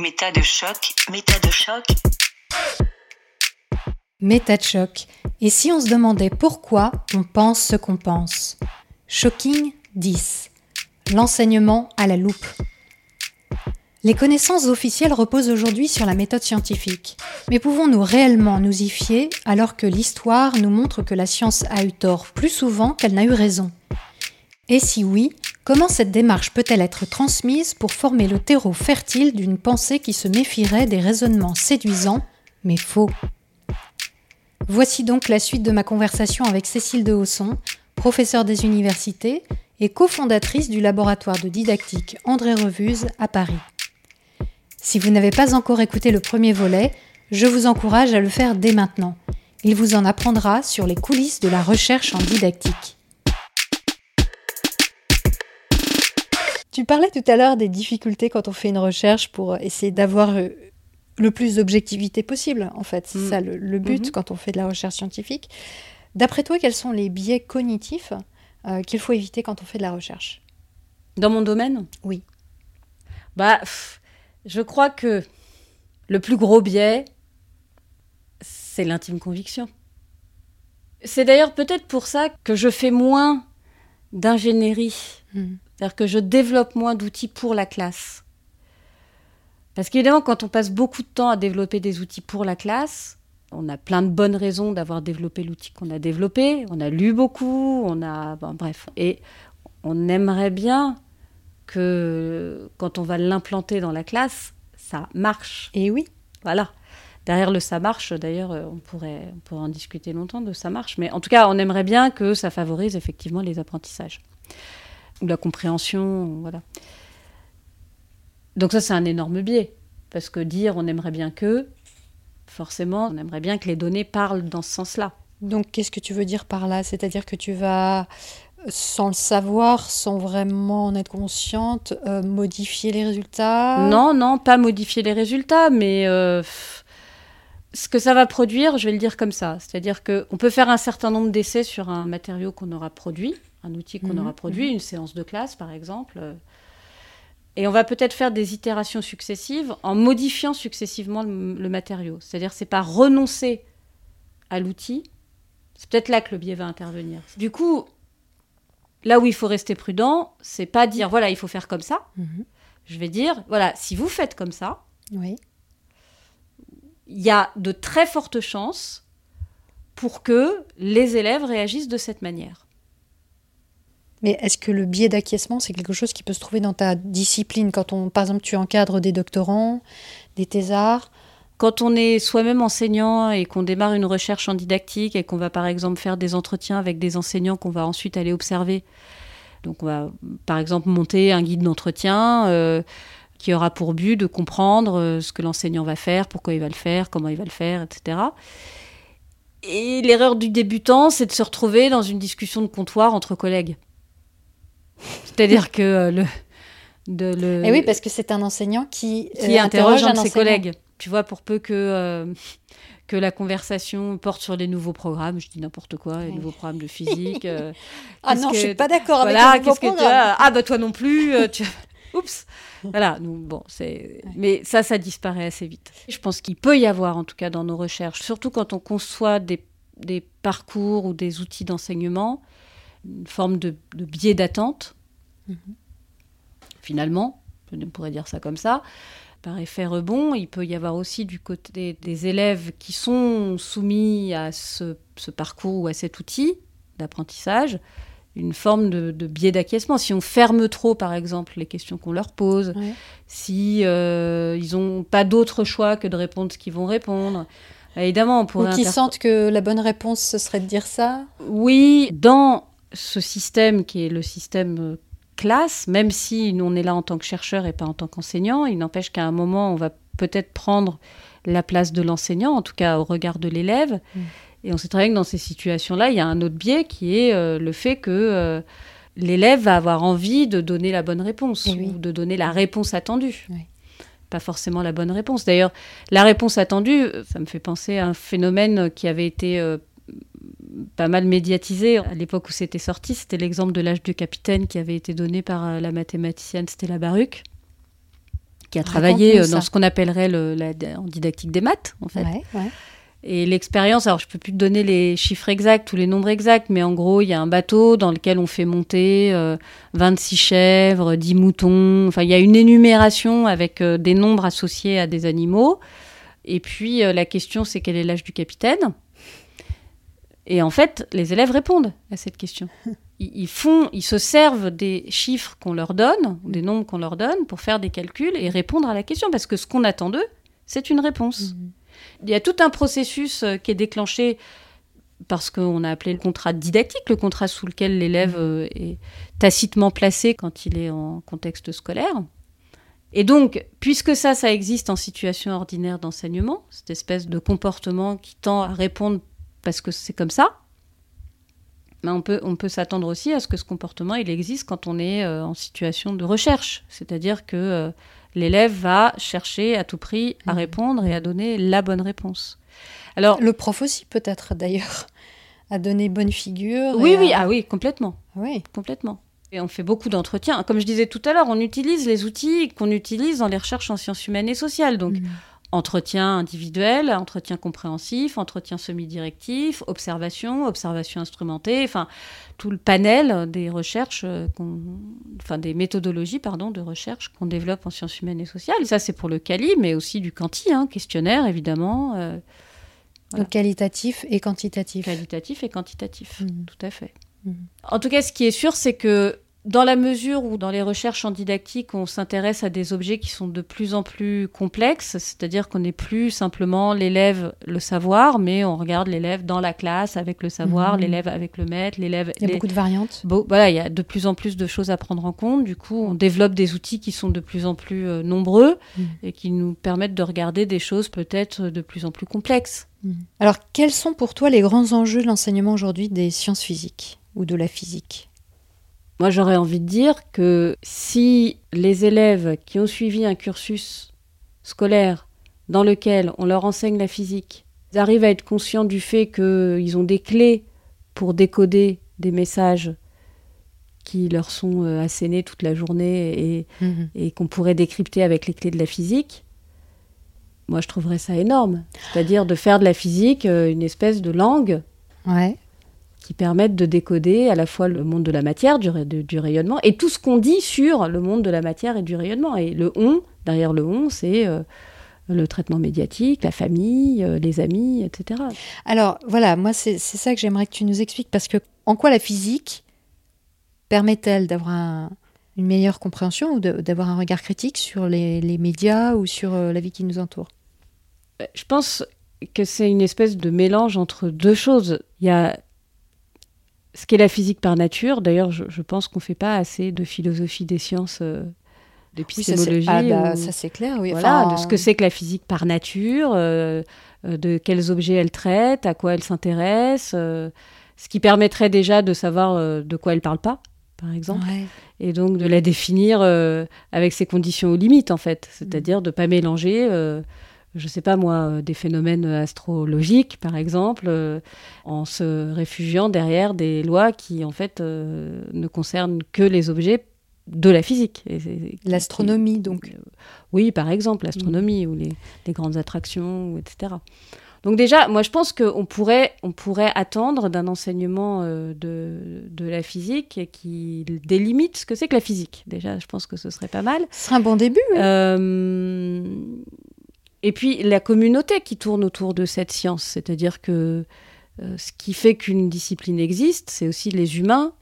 Méta de choc, méta de choc. Méta de choc. Et si on se demandait pourquoi on pense ce qu'on pense? Shocking 10. L'enseignement à la loupe. Les connaissances officielles reposent aujourd'hui sur la méthode scientifique. Mais pouvons-nous réellement nous y fier alors que l'histoire nous montre que la science a eu tort plus souvent qu'elle n'a eu raison? Et si oui, comment cette démarche peut-elle être transmise pour former le terreau fertile d'une pensée qui se méfierait des raisonnements séduisants, mais faux? Voici donc la suite de ma conversation avec Cécile de Hausson, professeure des universités et cofondatrice du laboratoire de didactique André Revuse à Paris. Si vous n'avez pas encore écouté le premier volet, je vous encourage à le faire dès maintenant. Il vous en apprendra sur les coulisses de la recherche en didactique. Tu parlais tout à l'heure des difficultés quand on fait une recherche pour essayer d'avoir euh, le plus d'objectivité possible, en fait. C'est Mm. ça le, le but Mhm. quand on fait de la recherche scientifique. D'après toi, quels sont les biais cognitifs euh, qu'il faut éviter quand on fait de la recherche? Dans mon domaine? Oui. Bah, pff, je crois que le plus gros biais, c'est l'intime conviction. C'est d'ailleurs peut-être pour ça que je fais moins d'ingénierie, Mm. C'est-à-dire que je développe moins d'outils pour la classe. Parce qu'évidemment, quand on passe beaucoup de temps à développer des outils pour la classe, on a plein de bonnes raisons d'avoir développé l'outil qu'on a développé. On a lu beaucoup, on a. bon, bref. Et on aimerait bien que quand on va l'implanter dans la classe, ça marche. Et oui. Voilà. Derrière le ça marche, d'ailleurs, euh, on pourrait, on pourrait en discuter longtemps de ça marche. Mais en tout cas, on aimerait bien que ça favorise effectivement les apprentissages. Ou la compréhension, voilà. Donc ça, c'est un énorme biais. Parce que dire on aimerait bien que, forcément, on aimerait bien que les données parlent dans ce sens-là. Donc, qu'est-ce que tu veux dire par là? C'est-à-dire que tu vas, sans le savoir, sans vraiment en être consciente, euh, modifier les résultats? Non, non, pas modifier les résultats, mais euh, ce que ça va produire, je vais le dire comme ça. C'est-à-dire qu'on peut faire un certain nombre d'essais sur un matériau qu'on aura produit, un outil qu'on Mhm, aura produit, une séance de classe par exemple. Et on va peut-être faire des itérations successives en modifiant successivement le, le matériau. C'est-à-dire c'est pas renoncer à l'outil. C'est peut-être là que le biais va intervenir. Du coup, là où il faut rester prudent, c'est pas dire voilà, il faut faire comme ça. Mhm. Je vais dire, voilà, si vous faites comme ça, Oui. il y a de très fortes chances pour que les élèves réagissent de cette manière. Mais est-ce que le biais d'acquiescement, c'est quelque chose qui peut se trouver dans ta discipline quand on, par exemple, tu encadres des doctorants, des thésards? Quand on est soi-même enseignant et qu'on démarre une recherche en didactique et qu'on va par exemple faire des entretiens avec des enseignants qu'on va ensuite aller observer, donc on va par exemple monter un guide d'entretien euh, qui aura pour but de comprendre euh, ce que l'enseignant va faire, pourquoi il va le faire, comment il va le faire, etc. Et l'erreur du débutant, c'est de se retrouver dans une discussion de comptoir entre collègues. C'est-à-dire que euh, le, de, le, Eh oui, parce que c'est un enseignant qui, qui euh, interroge un de ses collègues. Tu vois, pour peu que, euh, que la conversation porte sur les nouveaux programmes, je dis n'importe quoi, les Oui. nouveaux programmes de physique. euh, Ah non, que- je suis pas d'accord avec Voilà, le nouveau qu'est-ce que tu Ah, bah toi non plus. tu- Oups. Voilà, donc, bon, c'est. Mais ça, ça disparaît assez vite. Je pense qu'il peut y avoir, en tout cas, dans nos recherches, surtout quand on conçoit des, des parcours ou des outils d'enseignement, une forme de, de biais d'attente. Mhm. Finalement, je pourrais dire ça comme ça. Par effet rebond, il peut y avoir aussi du côté des élèves qui sont soumis à ce, ce parcours ou à cet outil d'apprentissage, une forme de, de biais d'acquiescement. Si on ferme trop, par exemple, les questions qu'on leur pose, Ouais. si euh, ils n'ont pas d'autre choix que de répondre ce qu'ils vont répondre, évidemment, on Ou pourrait qui inter- sentent que la bonne réponse, ce serait de dire ça oui, dans ce système qui est le système euh, classe, même si nous, on est là en tant que chercheur et pas en tant qu'enseignant, il n'empêche qu'à un moment, on va peut-être prendre la place de l'enseignant, en tout cas au regard de l'élève. Mm. Et on sait très bien que dans ces situations-là, il y a un autre biais qui est euh, le fait que euh, l'élève va avoir envie de donner la bonne réponse Eh oui. ou de donner la réponse attendue. Oui. Pas forcément la bonne réponse. D'ailleurs, la réponse attendue, ça me fait penser à un phénomène qui avait été euh, pas mal médiatisé à l'époque où c'était sorti. C'était l'exemple de l'âge du capitaine qui avait été donné par euh, la mathématicienne Stella Baruch. qui a travaillé euh, dans ce qu'on appellerait le, la, en didactique des maths, en fait. Ouais, ouais. Et l'expérience, alors je peux plus te donner les chiffres exacts ou les nombres exacts, mais en gros, il y a un bateau dans lequel on fait monter euh, 26 chèvres, 10 moutons. Enfin, il y a une énumération avec euh, des nombres associés à des animaux. Et puis, euh, la question, c'est quel est l'âge du capitaine? Et en fait, les élèves répondent à cette question. Ils, ils font, ils se servent des chiffres qu'on leur donne, des nombres qu'on leur donne, pour faire des calculs et répondre à la question. Parce que ce qu'on attend d'eux, c'est une réponse. Il y a tout un processus euh, qui est déclenché par ce qu'on a appelé le contrat didactique, le contrat sous lequel l'élève euh, est tacitement placé quand il est en contexte scolaire. Et donc, puisque ça, ça existe en situation ordinaire d'enseignement, cette espèce de comportement qui tend à répondre parce que c'est comme ça, ben on peut, on peut s'attendre aussi à ce que ce comportement, il existe quand on est euh, en situation de recherche. C'est-à-dire que euh, l'élève va chercher à tout prix à Mhm. répondre et à donner la bonne réponse. Alors, Le prof aussi, peut-être, d'ailleurs, a donné bonne figure. oui, oui, ah oui, complètement. oui. Complètement. Et on fait beaucoup d'entretiens. Comme je disais tout à l'heure, on utilise les outils qu'on utilise dans les recherches en sciences humaines et sociales. Donc, Mm. Entretien individuel, entretien compréhensif, entretien semi-directif, observation, observation instrumentée, enfin, tout le panel des recherches, euh, enfin, des méthodologies, pardon, de recherche qu'on développe en sciences humaines et sociales. Et ça, c'est pour le CALI, mais aussi du quanti, hein, questionnaire, évidemment, euh, Voilà. Donc qualitatif et quantitatif. qualitatif et quantitatif. Mhm. Tout à fait. Mhm. En tout cas, ce qui est sûr, c'est que dans la mesure où dans les recherches en didactique, on s'intéresse à des objets qui sont de plus en plus complexes, c'est-à-dire qu'on n'est plus simplement l'élève, le savoir, mais on regarde l'élève dans la classe avec le savoir, Mhm. l'élève avec le maître, l'élève... Il y a les- beaucoup de variantes. Bon, voilà, il y a de plus en plus de choses à prendre en compte. Du coup, on développe des outils qui sont de plus en plus euh, nombreux Mhm. et qui nous permettent de regarder des choses peut-être de plus en plus complexes. Alors, quels sont pour toi les grands enjeux de l'enseignement aujourd'hui des sciences physiques ou de la physique? Moi, j'aurais envie de dire que si les élèves qui ont suivi un cursus scolaire dans lequel on leur enseigne la physique, arrivent à être conscients du fait qu'ils ont des clés pour décoder des messages qui leur sont euh, assénés toute la journée et, et qu'on pourrait décrypter avec les clés de la physique, moi je trouverais ça énorme. C'est-à-dire de faire de la physique euh, une espèce de langue Ouais. Qui permette de décoder à la fois le monde de la matière, du, ra- de- du rayonnement, et tout ce qu'on dit sur le monde de la matière et du rayonnement. Et le on, derrière le on, c'est euh, le traitement médiatique, la famille, euh, les amis, etc. Alors, voilà, moi, c'est ça que j'aimerais que tu nous expliques, parce que en quoi la physique permet-elle d'avoir un- une meilleure compréhension ou d'avoir un regard critique sur les, les médias ou sur euh, la vie qui nous entoure? Je pense que c'est une espèce de mélange entre deux choses. Il y a ce qu'est la physique par nature. D'ailleurs, je, je pense qu'on ne fait pas assez de philosophie des sciences, euh, Oui, ça, c'est d'épistémologie. ah, bah, ou- ça, c'est clair, oui. Voilà, Enfin, de ce que c'est que la physique par nature, euh, de quels objets elle traite, à quoi elle s'intéresse, euh, ce qui permettrait déjà de savoir euh, de quoi elle parle pas, par exemple, ouais. et donc de la définir avec ses conditions aux limites, en fait, c'est-à-dire de pas mélanger. Je sais pas moi, euh, des phénomènes astrologiques, par exemple, euh, en se réfugiant derrière des lois qui, en fait, euh, ne concernent que les objets de la physique. L'astronomie, donc. Oui, par exemple, l'astronomie ou les, les grandes attractions, etc. Donc déjà, moi je pense qu'on pourrait, on pourrait attendre d'un enseignement euh, de, de la physique qui délimite ce que c'est que la physique. Déjà, je pense que ce serait pas mal. Ce serait un bon début. Et puis la communauté qui tourne autour de cette science, c'est-à-dire que euh, ce qui fait qu'une discipline existe, c'est aussi les humains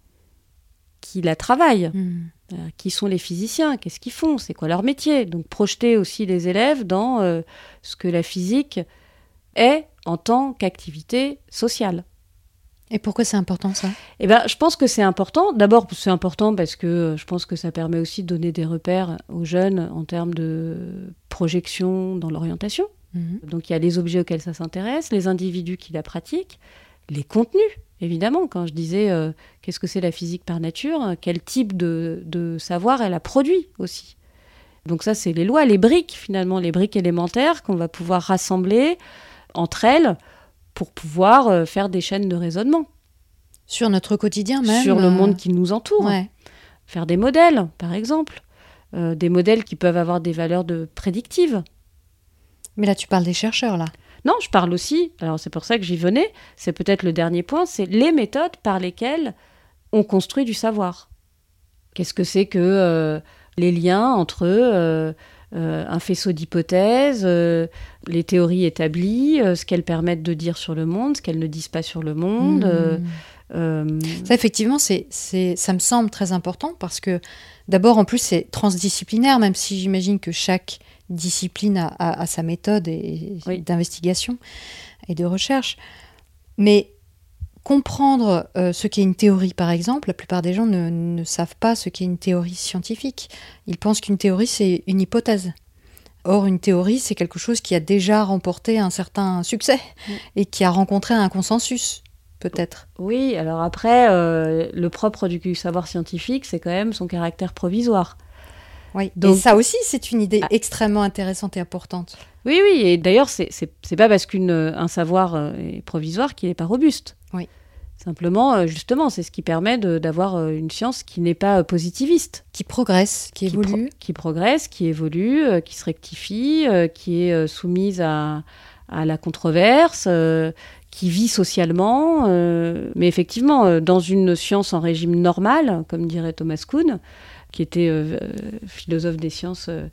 qui la travaillent. Hmm. Euh, qui sont les physiciens, qu'est-ce qu'ils font, c'est quoi leur métier. Donc projeter aussi les élèves dans euh, ce que la physique est en tant qu'activité sociale. Et pourquoi c'est important, ça? Eh ben, je pense que c'est important. D'abord, c'est important parce que je pense que ça permet aussi de donner des repères aux jeunes en termes de projection dans l'orientation. Mhm. Donc il y a les objets auxquels ça s'intéresse, les individus qui la pratiquent, les contenus, évidemment. Quand je disais euh, qu'est-ce que c'est la physique par nature, quel type de, de savoir elle a produit aussi. Donc ça, c'est les lois, les briques finalement, les briques élémentaires qu'on va pouvoir rassembler entre elles pour pouvoir euh, faire des chaînes de raisonnement Sur notre quotidien même. sur le euh, monde qui nous entoure Ouais. faire des modèles, par exemple, euh, des modèles qui peuvent avoir des valeurs de prédictives. Mais là, tu parles des chercheurs, là. Non, je parle aussi, alors c'est pour ça que j'y venais, c'est peut-être le dernier point, c'est les méthodes par lesquelles on construit du savoir. Qu'est-ce que c'est que euh, les liens entre euh, euh, un faisceau d'hypothèses, les théories établies, ce qu'elles permettent de dire sur le monde, ce qu'elles ne disent pas sur le monde mmh. Ça, effectivement, c'est, ça me semble très important parce que d'abord, en plus, c'est transdisciplinaire, même si j'imagine que chaque discipline a, sa méthode et, d'investigation et de recherche. Mais comprendre euh, ce qu'est une théorie, par exemple, la plupart des gens ne, savent pas ce qu'est une théorie scientifique. Ils pensent qu'une théorie, c'est une hypothèse. Or, une théorie, c'est quelque chose qui a déjà remporté un certain succès et qui a rencontré un consensus, peut-être. Oui, alors après, euh, le propre du savoir scientifique, c'est quand même son caractère provisoire. Oui, donc ça aussi, c'est une idée ah. extrêmement intéressante et importante. Oui, oui, et d'ailleurs, c'est pas parce qu'un savoir euh, est provisoire qu'il n'est pas robuste. Oui. Simplement, euh, justement, c'est ce qui permet d'avoir euh, une science qui n'est pas positiviste. Qui progresse, qui évolue. Qui, progresse, qui évolue, qui se rectifie, qui est soumise à, à la controverse, qui vit socialement. mais effectivement, dans une science en régime normal, comme dirait Thomas Kuhn, qui était euh, euh, philosophe des sciences euh,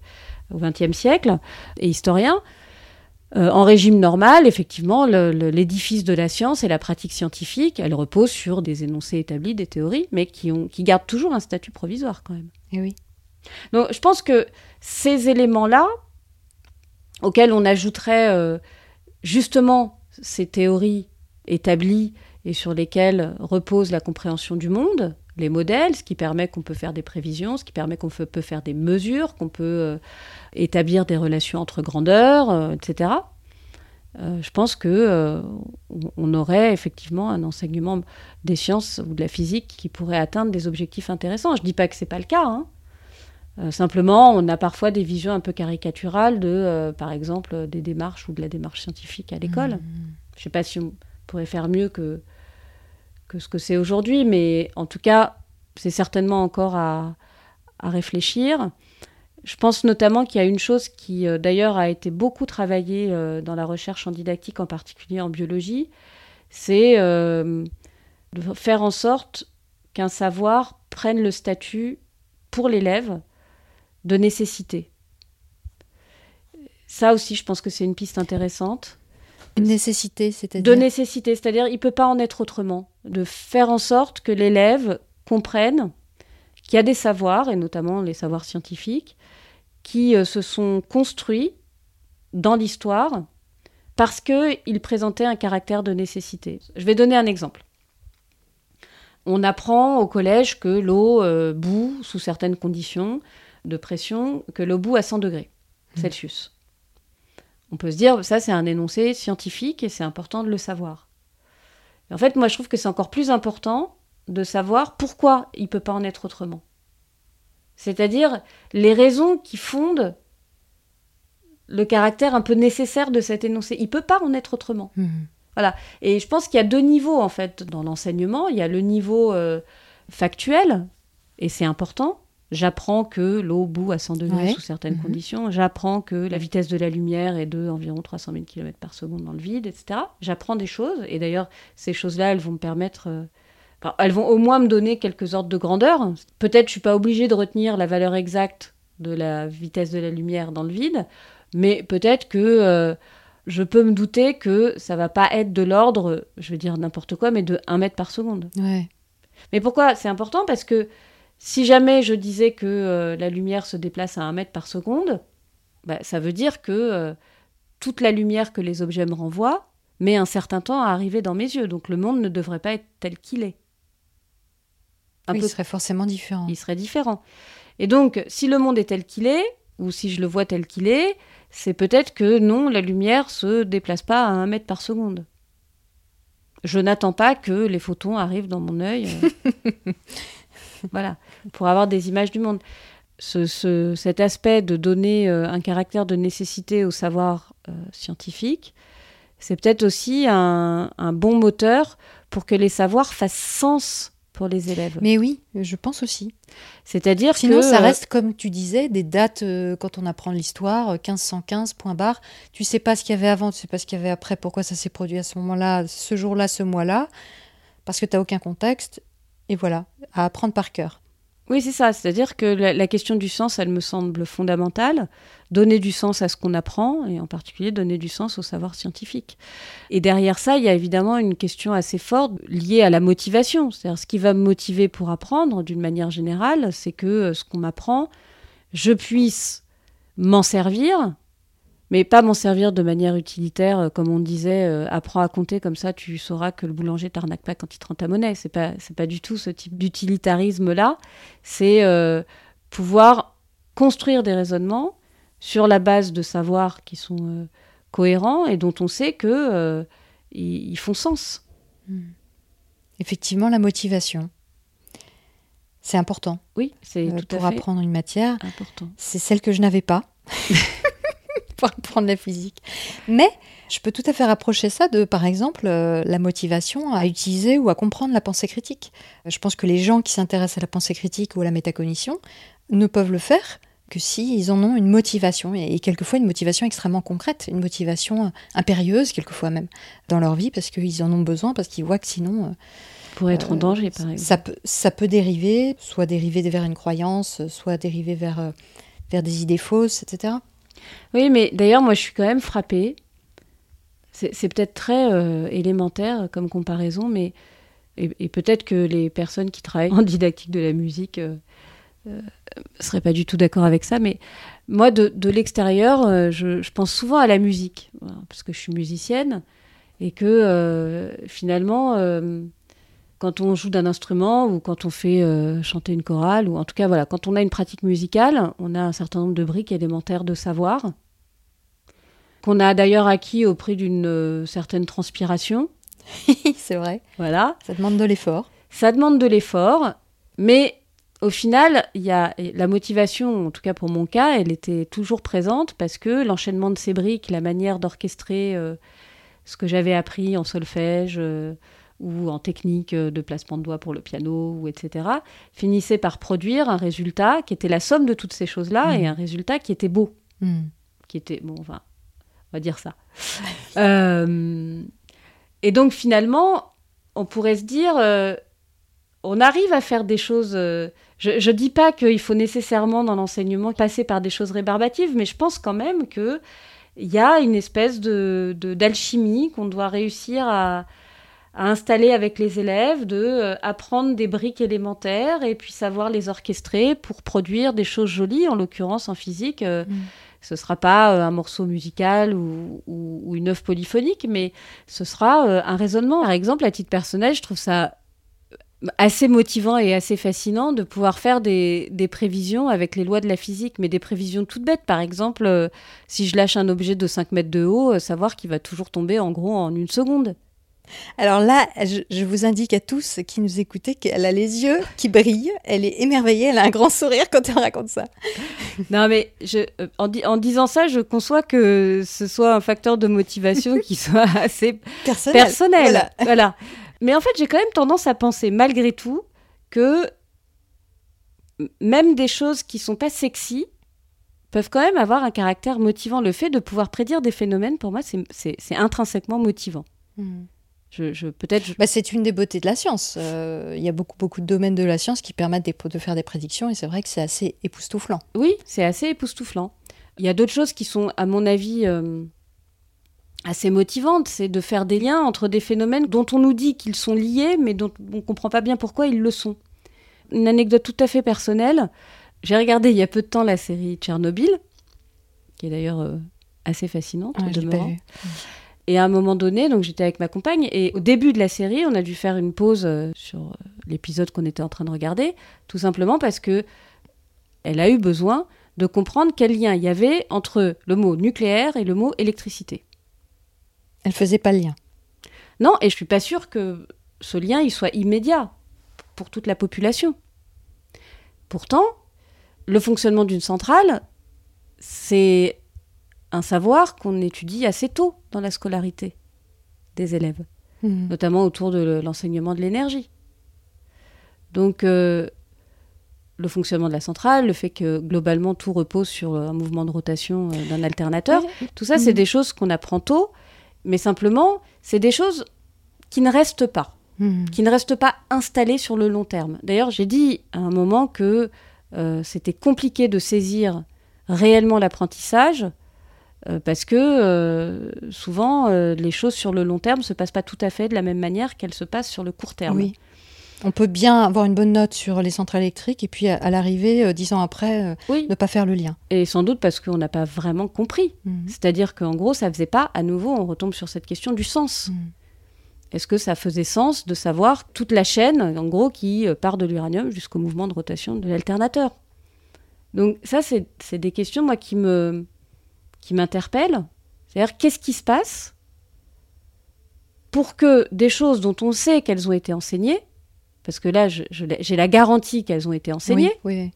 au XXe siècle et historien. en régime normal, effectivement, l'édifice de la science et la pratique scientifique, elle repose sur des énoncés établis, des théories, mais qui, ont, qui gardent toujours un statut provisoire quand même. Et eh oui. Donc je pense que ces éléments-là, auxquels on ajouterait justement ces théories établies et sur lesquelles repose la compréhension du monde, les modèles, ce qui permet qu'on peut faire des prévisions, ce qui permet qu'on peut faire des mesures, qu'on peut euh, établir des relations entre grandeurs, euh, etc. Euh, je pense que on aurait effectivement un enseignement des sciences ou de la physique qui pourrait atteindre des objectifs intéressants. Je ne dis pas que c'est pas le cas. Hein. Simplement, on a parfois des visions un peu caricaturales de, par exemple, des démarches ou de la démarche scientifique à l'école. Mmh. Je ne sais pas si on pourrait faire mieux que que ce que c'est aujourd'hui, mais en tout cas, c'est certainement encore à, réfléchir. Je pense notamment qu'il y a une chose qui, euh, d'ailleurs, a été beaucoup travaillée euh, dans la recherche en didactique, en particulier en biologie, c'est euh, de faire en sorte qu'un savoir prenne le statut pour l'élève de nécessité. Ça aussi, je pense que c'est une piste intéressante. Une nécessité, c'est-à-dire De nécessité, c'est-à-dire il peut pas en être autrement. De faire en sorte que l'élève comprenne qu'il y a des savoirs, et notamment les savoirs scientifiques, qui euh, se sont construits dans l'histoire parce qu'ils présentaient un caractère de nécessité. Je vais donner un exemple. On apprend au collège que l'eau euh, bout sous certaines conditions de pression, que l'eau bout à 100 degrés mmh. Celsius. On peut se dire, ça c'est un énoncé scientifique et c'est important de le savoir. en fait, moi je trouve que c'est encore plus important de savoir pourquoi il ne peut pas en être autrement. C'est-à-dire les raisons qui fondent le caractère un peu nécessaire de cet énoncé. Il ne peut pas en être autrement. Mmh. Voilà. Et je pense qu'il y a deux niveaux en fait dans l'enseignement. Il y a le niveau euh, factuel, et c'est important, J'apprends que l'eau bout à 100 degrés sous certaines mhm. conditions. J'apprends que la vitesse de la lumière est de environ 300 000 km par seconde dans le vide, etc. J'apprends des choses. Et d'ailleurs, ces choses-là, elles vont me permettre... Euh, elles vont au moins me donner quelques ordres de grandeur. Peut-être je suis pas obligée de retenir la valeur exacte de la vitesse de la lumière dans le vide, mais peut-être que euh, je peux me douter que ça va pas être de l'ordre, je vais dire n'importe quoi, mais de 1 mètre par seconde. Mais pourquoi C'est important? Parce que si jamais je disais que euh, la lumière se déplace à un mètre par seconde, bah, ça veut dire que euh, toute la lumière que les objets me renvoient met un certain temps à arriver dans mes yeux. Donc le monde ne devrait pas être tel qu'il est. Il serait forcément différent. Il serait différent. Et donc, si le monde est tel qu'il est, ou si je le vois tel qu'il est, c'est peut-être que non, la lumière se déplace pas à un mètre par seconde. Je n'attends pas que les photons arrivent dans mon œil. Voilà, pour avoir des images du monde. cet aspect de donner euh, un caractère de nécessité au savoir euh, scientifique, c'est peut-être aussi un, bon moteur pour que les savoirs fassent sens pour les élèves. Mais oui, je pense aussi. C'est-à-dire Sinon, ça euh, reste, comme tu disais, des dates euh, quand on apprend l'histoire, euh, 1515, point barre. Tu sais pas ce qu'il y avait avant, tu sais pas ce qu'il y avait après, pourquoi ça s'est produit à ce moment-là, ce jour-là, ce mois-là, parce que tu n'as aucun contexte. Et voilà, à apprendre par cœur. Oui, c'est ça. C'est-à-dire que la, question du sens, elle me semble fondamentale. Donner du sens à ce qu'on apprend, et en particulier donner du sens au savoir scientifique. Et derrière ça, il y a évidemment une question assez forte liée à la motivation. C'est-à-dire ce qui va me motiver pour apprendre, d'une manière générale, c'est que euh, ce qu'on m'apprend, je puisse m'en servir, mais pas m'en servir de manière utilitaire, euh, comme on disait, euh, apprends à compter comme ça, tu sauras que le boulanger t'arnaque pas quand il te rend ta monnaie. C'est pas, c'est pas du tout ce type d'utilitarisme-là. C'est euh, pouvoir construire des raisonnements sur la base de savoirs qui sont euh, cohérents et dont on sait que ils, font sens. Effectivement, la motivation. C'est important Oui, c'est tout pour à fait apprendre une matière. C'est celle que je n'avais pas pour apprendre la physique. Mais je peux tout à fait rapprocher ça de, par exemple, euh, la motivation à utiliser ou à comprendre la pensée critique. Je pense que les gens qui s'intéressent à la pensée critique ou à la métacognition ne peuvent le faire que s'ils en ont une motivation, et, quelquefois une motivation extrêmement concrète, une motivation euh, impérieuse, quelquefois même, dans leur vie, parce qu'ils en ont besoin, parce qu'ils voient que sinon, euh, Pour être en danger, par exemple. ça peut, ça peut dériver, soit dériver vers une croyance, soit dériver vers, euh, vers des idées fausses, etc. Oui, mais d'ailleurs, moi, je suis quand même frappée. C'est peut-être très euh, élémentaire comme comparaison, mais et, peut-être que les personnes qui travaillent en didactique de la musique euh, euh, seraient pas du tout d'accord avec ça. Mais moi, de, l'extérieur, je, pense souvent à la musique, parce que je suis musicienne, et que finalement, quand on joue d'un instrument ou quand on fait euh, chanter une chorale, ou en tout cas, voilà, quand on a une pratique musicale, on a un certain nombre de briques élémentaires de savoir qu'on a d'ailleurs acquis au prix d'une euh, certaine transpiration. c'est vrai, Voilà. ça demande de l'effort. Ça demande de l'effort, mais au final, il y a la motivation, en tout cas pour mon cas, elle était toujours présente parce que l'enchaînement de ces briques, la manière d'orchestrer euh, ce que j'avais appris en solfège ou en technique euh, de placement de doigts pour le piano, ou etc., finissait par produire un résultat qui était la somme de toutes ces choses-là Mhm. et un résultat qui était beau Hmm. qui était bon enfin on va dire ça Euh, et donc finalement on pourrait se dire euh, on arrive à faire des choses euh, je, je dis pas qu'il faut nécessairement dans l'enseignement passer par des choses rébarbatives mais je pense quand même que il y a une espèce de de- d'alchimie qu'on doit réussir à à installer avec les élèves, de euh, apprendre des briques élémentaires et puis savoir les orchestrer pour produire des choses jolies. En l'occurrence, en physique, euh, Mm. ce sera pas euh, un morceau musical ou, ou- ou une œuvre polyphonique, mais ce sera un raisonnement. Par exemple, à titre personnel, je trouve ça assez motivant et assez fascinant de pouvoir faire des, des prévisions avec les lois de la physique, mais des prévisions toutes bêtes. Par exemple, si je lâche un objet de 5 mètres de haut, savoir qu'il va toujours tomber en gros en une seconde. Alors là, je, je vous indique à tous qui nous écoutez qu'elle a les yeux qui brillent, elle est émerveillée, elle a un grand sourire quand elle raconte ça. Non, mais je, euh, en, di- en disant ça, je conçois que ce soit un facteur de motivation qui soit assez Personnel. personnel. Voilà. Voilà. Mais en fait, j'ai quand même tendance à penser, malgré tout, que même des choses qui sont pas sexy peuvent quand même avoir un caractère motivant. Le fait de pouvoir prédire des phénomènes, pour moi, c'est intrinsèquement motivant. Hmm. Je, je- Peut-être. je- Bah, c'est une des beautés de la science. Euh, Il y a beaucoup, beaucoup de domaines de la science qui permettent de faire des prédictions et c'est vrai que c'est assez époustouflant. Oui, c'est assez époustouflant. Il y a d'autres choses qui sont, à mon avis, euh, assez motivantes. C'est de faire des liens entre des phénomènes dont on nous dit qu'ils sont liés, mais dont on ne comprend pas bien pourquoi ils le sont. Une anecdote tout à fait personnelle. J'ai regardé il y a peu de temps la série Tchernobyl, qui est d'ailleurs euh, assez fascinante. Et à un moment donné, donc j'étais avec ma compagne, et au début de la série, on a dû faire une pause euh, sur euh, l'épisode qu'on était en train de regarder, tout simplement parce que elle a eu besoin de comprendre quel lien il y avait entre le mot nucléaire et le mot électricité. Elle faisait pas le lien. Non, et je suis pas sûre que ce lien il soit immédiat pour toute la population. Pourtant, le fonctionnement d'une centrale, c'est un savoir qu'on étudie assez tôt dans la scolarité des élèves. Hmm. notamment autour de l'enseignement de l'énergie. Donc, euh, le fonctionnement de la centrale, le fait que globalement tout repose sur un mouvement de rotation euh, d'un alternateur, tout ça, c'est Mhm. des choses qu'on apprend tôt, mais simplement, c'est des choses qui ne restent pas Mhm. qui ne restent pas installées sur le long terme. D'ailleurs, j'ai dit à un moment que euh, c'était compliqué de saisir réellement l'apprentissage euh, parce que euh, souvent euh, les choses sur le long terme se passent pas tout à fait de la même manière qu'elles se passent sur le court terme. Oui. On peut bien avoir une bonne note sur les centrales électriques et puis à, à l'arrivée, dix ans après, Oui. ne pas faire le lien. Et sans doute parce qu'on n'a pas vraiment compris. Mhm. C'est-à-dire qu'en gros, ça faisait pas, à nouveau, on retombe sur cette question du sens. Mhm. Est-ce que ça faisait sens de savoir toute la chaîne, en gros, qui part de l'uranium jusqu'au mouvement de rotation de l'alternateur? Donc ça, c'est des questions, moi, qui me qui m'interpellent. C'est-à-dire, qu'est-ce qui se passe pour que des choses dont on sait qu'elles ont été enseignées, parce que là, j'ai la garantie qu'elles ont été enseignées, Oui, oui,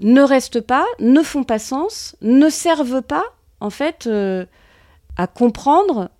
ne restent pas, ne font pas sens, ne servent pas, en fait, euh, à comprendre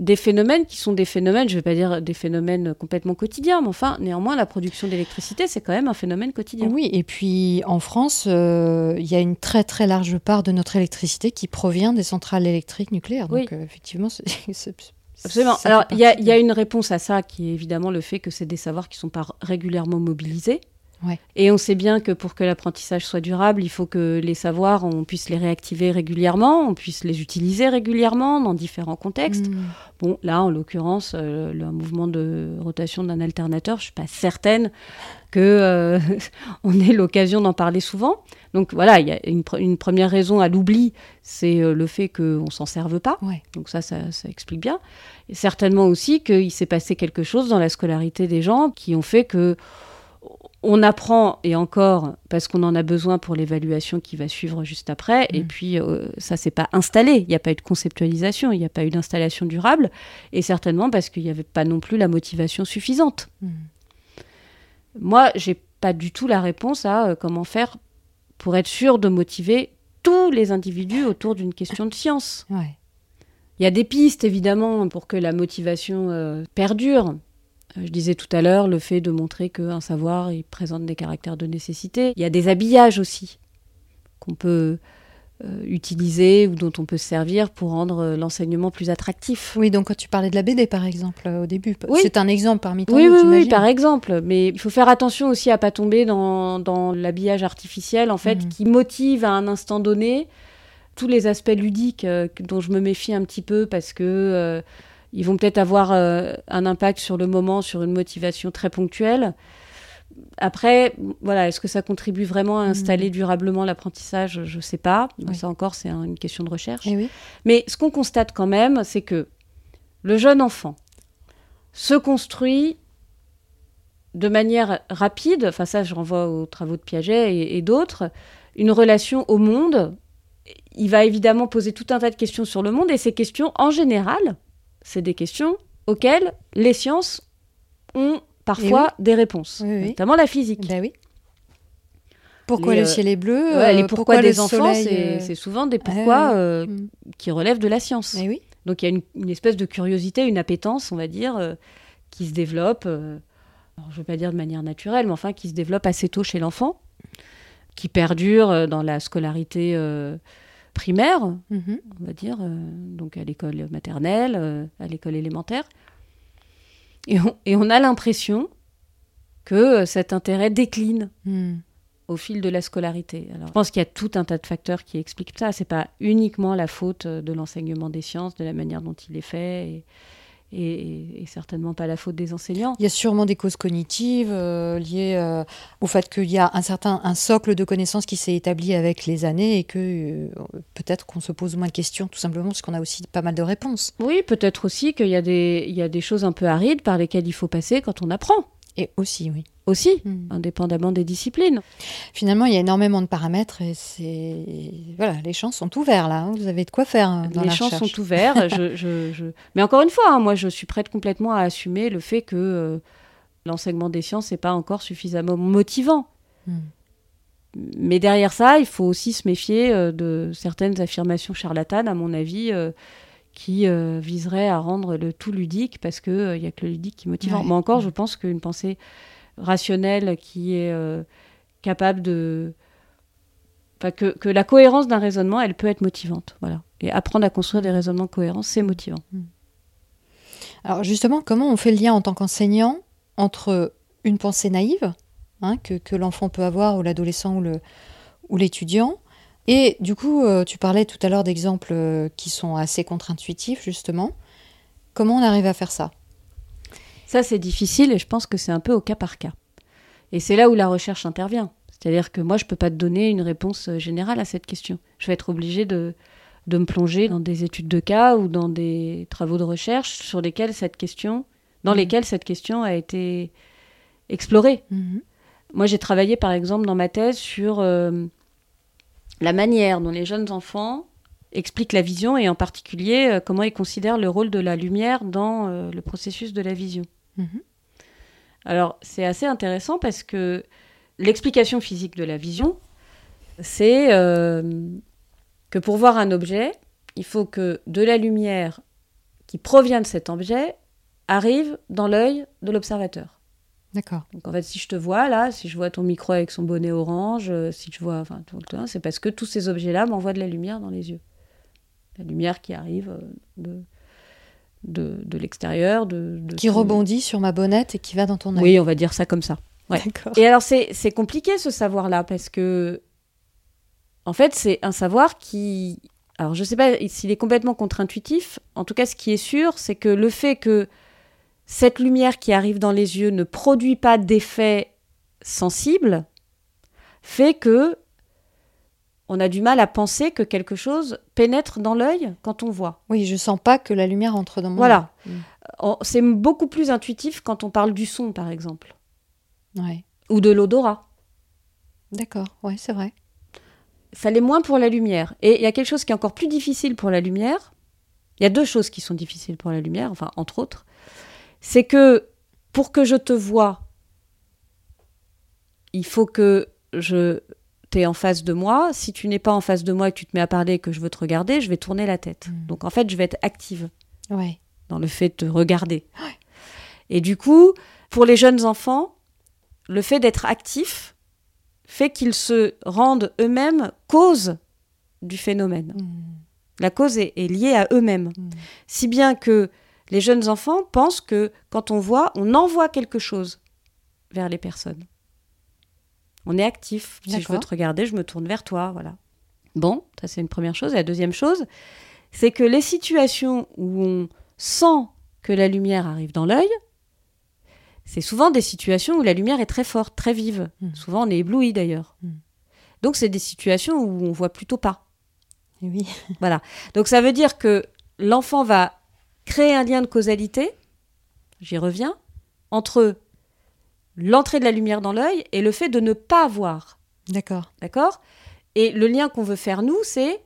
des phénomènes qui sont des phénomènes, je ne vais pas dire des phénomènes complètement quotidiens, mais enfin, néanmoins, la production d'électricité, c'est quand même un phénomène quotidien. Oui, et puis en France, euh, il y a une très très large part de notre électricité qui provient des centrales électriques nucléaires. Donc Oui. euh, effectivement, c'est- Absolument. Alors, il y, y a une réponse à ça qui est évidemment le fait que c'est des savoirs qui sont pas régulièrement mobilisés. Ouais. Et on sait bien que pour que l'apprentissage soit durable, il faut que les savoirs, on puisse les réactiver régulièrement, on puisse les utiliser régulièrement dans différents contextes. Mm. Bon, là, en l'occurrence, euh, le mouvement de rotation d'un alternateur, je suis pas certaine que euh, on ait l'occasion d'en parler souvent. Donc voilà, il y a une, pre- une première raison à l'oubli, c'est euh, le fait qu'on s'en serve pas. Ouais. Donc ça, ça, ça explique bien. Et certainement aussi qu'il s'est passé quelque chose dans la scolarité des gens qui ont fait que on apprend, et encore, parce qu'on en a besoin pour l'évaluation qui va suivre juste après, et Mm. puis euh, ça s'est pas installé, il n'y a pas eu de conceptualisation, il n'y a pas eu d'installation durable, et certainement parce qu'il n'y avait pas non plus la motivation suffisante. Mm. Moi, j'ai pas du tout la réponse à euh, comment faire pour être sûr de motiver tous les individus autour d'une question de science. Ouais. Il y a des pistes, évidemment, pour que la motivation euh, perdure. Euh, Je disais tout à l'heure le fait de montrer qu'un savoir il présente des caractères de nécessité. Il y a des habillages aussi qu'on peut euh, utiliser ou dont on peut se servir pour rendre euh, l'enseignement plus attractif. Oui, donc quand tu parlais de la BD par exemple euh, au début, Oui. c'est un exemple parmi tant Oui, d'autres, oui, oui, par exemple. Mais il faut faire attention aussi à pas tomber dans, dans l'habillage artificiel, en fait, Mhm. qui motive à un instant donné tous les aspects ludiques que- dont je me méfie un petit peu parce que ils vont peut-être avoir euh, un impact sur le moment, sur une motivation très ponctuelle. Après, voilà, est-ce que ça contribue vraiment à installer durablement l'apprentissage? Je ne sais pas. Oui. Ça encore, c'est un- une question de recherche. Eh oui. Mais ce qu'on constate quand même, c'est que le jeune enfant se construit de manière rapide, enfin ça je renvoie aux travaux de Piaget et, et d'autres, une relation au monde. Il va évidemment poser tout un tas de questions sur le monde et ces questions, en général, c'est des questions auxquelles les sciences ont parfois des réponses, Oui, oui. notamment la physique. Ben oui. Pourquoi Les, le euh, ciel est bleu Ouais, les euh, pourquoi, le des enfants, c'est euh, c'est souvent des pourquoi ouais. euh, Mm. qui relèvent de la science. Eh oui. Donc il y a une, une espèce de curiosité, une appétence, on va dire, qui se développe, alors, je ne veux pas dire de manière naturelle, mais enfin qui se développe assez tôt chez l'enfant, qui perdure dans la scolarité primaire, Mhm. on va dire, euh, donc à l'école maternelle, euh, à l'école élémentaire. Et on, et on a l'impression que euh, cet intérêt décline Mm. au fil de la scolarité. Alors, je pense qu'il y a tout un tas de facteurs qui expliquent ça. C'est pas uniquement la faute de l'enseignement des sciences, de la manière dont il est fait, et, et- et certainement pas la faute des enseignants. Il y a sûrement des causes cognitives euh, liées euh, au fait qu'il y a un certain un socle de connaissances qui s'est établi avec les années et que euh, peut-être qu'on se pose moins de questions tout simplement parce qu'on a aussi pas mal de réponses. Oui, peut-être aussi qu'il y, a des- il y a des choses un peu arides par lesquelles il faut passer quand on apprend. Et aussi, oui. Aussi, Mm. indépendamment des disciplines. Finalement, il y a énormément de paramètres et c'est voilà, les champs sont ouverts là. hein. Vous avez de quoi faire hein, dans les la champs recherche. sont ouverts. je, je- je- Mais encore une fois, hein, moi, je suis prête complètement à assumer le fait que euh, l'enseignement des sciences n'est pas encore suffisamment motivant. Mm. Mais derrière ça, il faut aussi se méfier euh, de certaines affirmations charlatanes, à mon avis, euh, qui euh, viseraient à rendre le tout ludique parce qu'il n'y a que le ludique qui motivant. Ouais. Mais encore, je pense qu'une pensée rationnel qui est euh, capable de. Que, la cohérence d'un raisonnement, elle peut être motivante. Voilà. Et apprendre à construire des raisonnements cohérents, c'est motivant. Alors justement, comment on fait le lien en tant qu'enseignant entre une pensée naïve hein, que, l'enfant peut avoir, ou l'adolescent, ou le- ou l'étudiant, et du coup, euh, tu parlais tout à l'heure d'exemples euh, qui sont assez contre-intuitifs, justement. Comment on arrive à faire ça? Ça, c'est difficile et je pense que c'est un peu au cas par cas. Et c'est là où la recherche intervient. C'est-à-dire que moi, je ne peux pas te donner une réponse euh, générale à cette question. Je vais être obligée de, de me plonger dans des études de cas ou dans des travaux de recherche sur lesquels cette question, dans Mhm. lesquels cette question a été explorée. Moi, j'ai travaillé, par exemple, dans ma thèse sur euh, la manière dont les jeunes enfants expliquent la vision et en particulier euh, comment ils considèrent le rôle de la lumière dans euh, le processus de la vision. Mhm. Alors, c'est assez intéressant parce que l'explication physique de la vision, c'est euh, que pour voir un objet, il faut que de la lumière qui provient de cet objet arrive dans l'œil de l'observateur. D'accord. Donc en fait, si je te vois là, si je vois ton micro avec son bonnet orange, euh, si je vois, enfin, tout le temps, c'est parce que tous ces objets-là m'envoient de la lumière dans les yeux. La lumière qui arrive euh, de, de, de l'extérieur, de, de Qui rebondit sur ma bonnette et qui va dans ton œil. Oui, on va dire ça comme ça. ouais. Et alors, c'est compliqué ce savoir-là parce que, en fait, c'est un savoir qui. Alors, je sais pas s'il est complètement contre-intuitif. En tout cas, ce qui est sûr, c'est que le fait que cette lumière qui arrive dans les yeux ne produit pas d'effet sensible fait que on a du mal à penser que quelque chose pénètre dans l'œil quand on voit. Oui, je sens pas que la lumière entre dans mon Voilà. œil. On- C'est beaucoup plus intuitif quand on parle du son, par exemple, Mm. Ouais. ou de l'odorat. D'accord. Ouais, c'est vrai. ça l'est moins pour la lumière. Et il y a quelque chose qui est encore plus difficile pour la lumière. Il y a deux choses qui sont difficiles pour la lumière, enfin, entre autres. C'est que pour que je te vois, il faut que je en face de moi. Si tu n'es pas en face de moi et que tu te mets à parler et que je veux te regarder, je vais tourner la tête. Mm. Donc en fait, je vais être active Ouais. dans le fait de te regarder. Et du coup, pour les jeunes enfants, le fait d'être actif fait qu'ils se rendent eux-mêmes cause du phénomène. Mm. La cause est, est liée à eux-mêmes. Mm. Si bien que les jeunes enfants pensent que quand on voit, on envoie quelque chose vers les personnes. On est actif. Si je veux te regarder, je me tourne vers toi. Voilà. Bon, ça c'est une première chose. Et la deuxième chose, c'est que les situations où on sent que la lumière arrive dans l'œil, c'est souvent des situations où la lumière est très forte, très vive. Mm. Souvent, on est ébloui d'ailleurs. Mm. Donc, c'est des situations où on voit plutôt pas. Et oui. Donc ça veut dire que l'enfant va créer un lien de causalité, j'y reviens, entre l'entrée de la lumière dans l'œil et le fait de ne pas voir. D'accord. D'accord? Et le lien qu'on veut faire, nous, c'est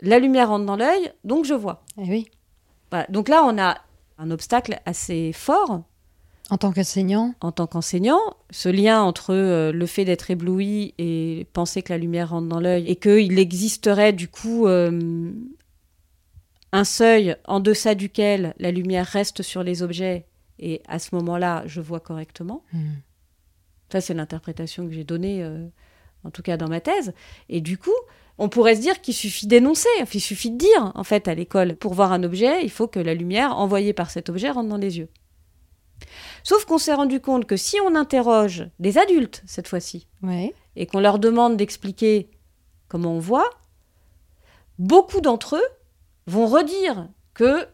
la lumière rentre dans l'œil, donc je vois. Et oui. Voilà. Donc là, on a un obstacle assez fort En tant qu'enseignant. en tant qu'enseignant, ce lien entre euh, le fait d'être ébloui et penser que la lumière rentre dans l'œil et qu'il existerait du coup euh, un seuil en deçà duquel la lumière reste sur les objets et à ce moment-là, je vois correctement. Mm. Ça, c'est l'interprétation que j'ai donnée, euh, en tout cas dans ma thèse. Et du coup, on pourrait se dire qu'il suffit d'énoncer, il suffit de dire, en fait, à l'école, pour voir un objet, il faut que la lumière envoyée par cet objet rentre dans les yeux. Sauf qu'on s'est rendu compte que si on interroge des adultes, cette fois-ci, Ouais. et qu'on leur demande d'expliquer comment on voit, beaucoup d'entre eux vont redire que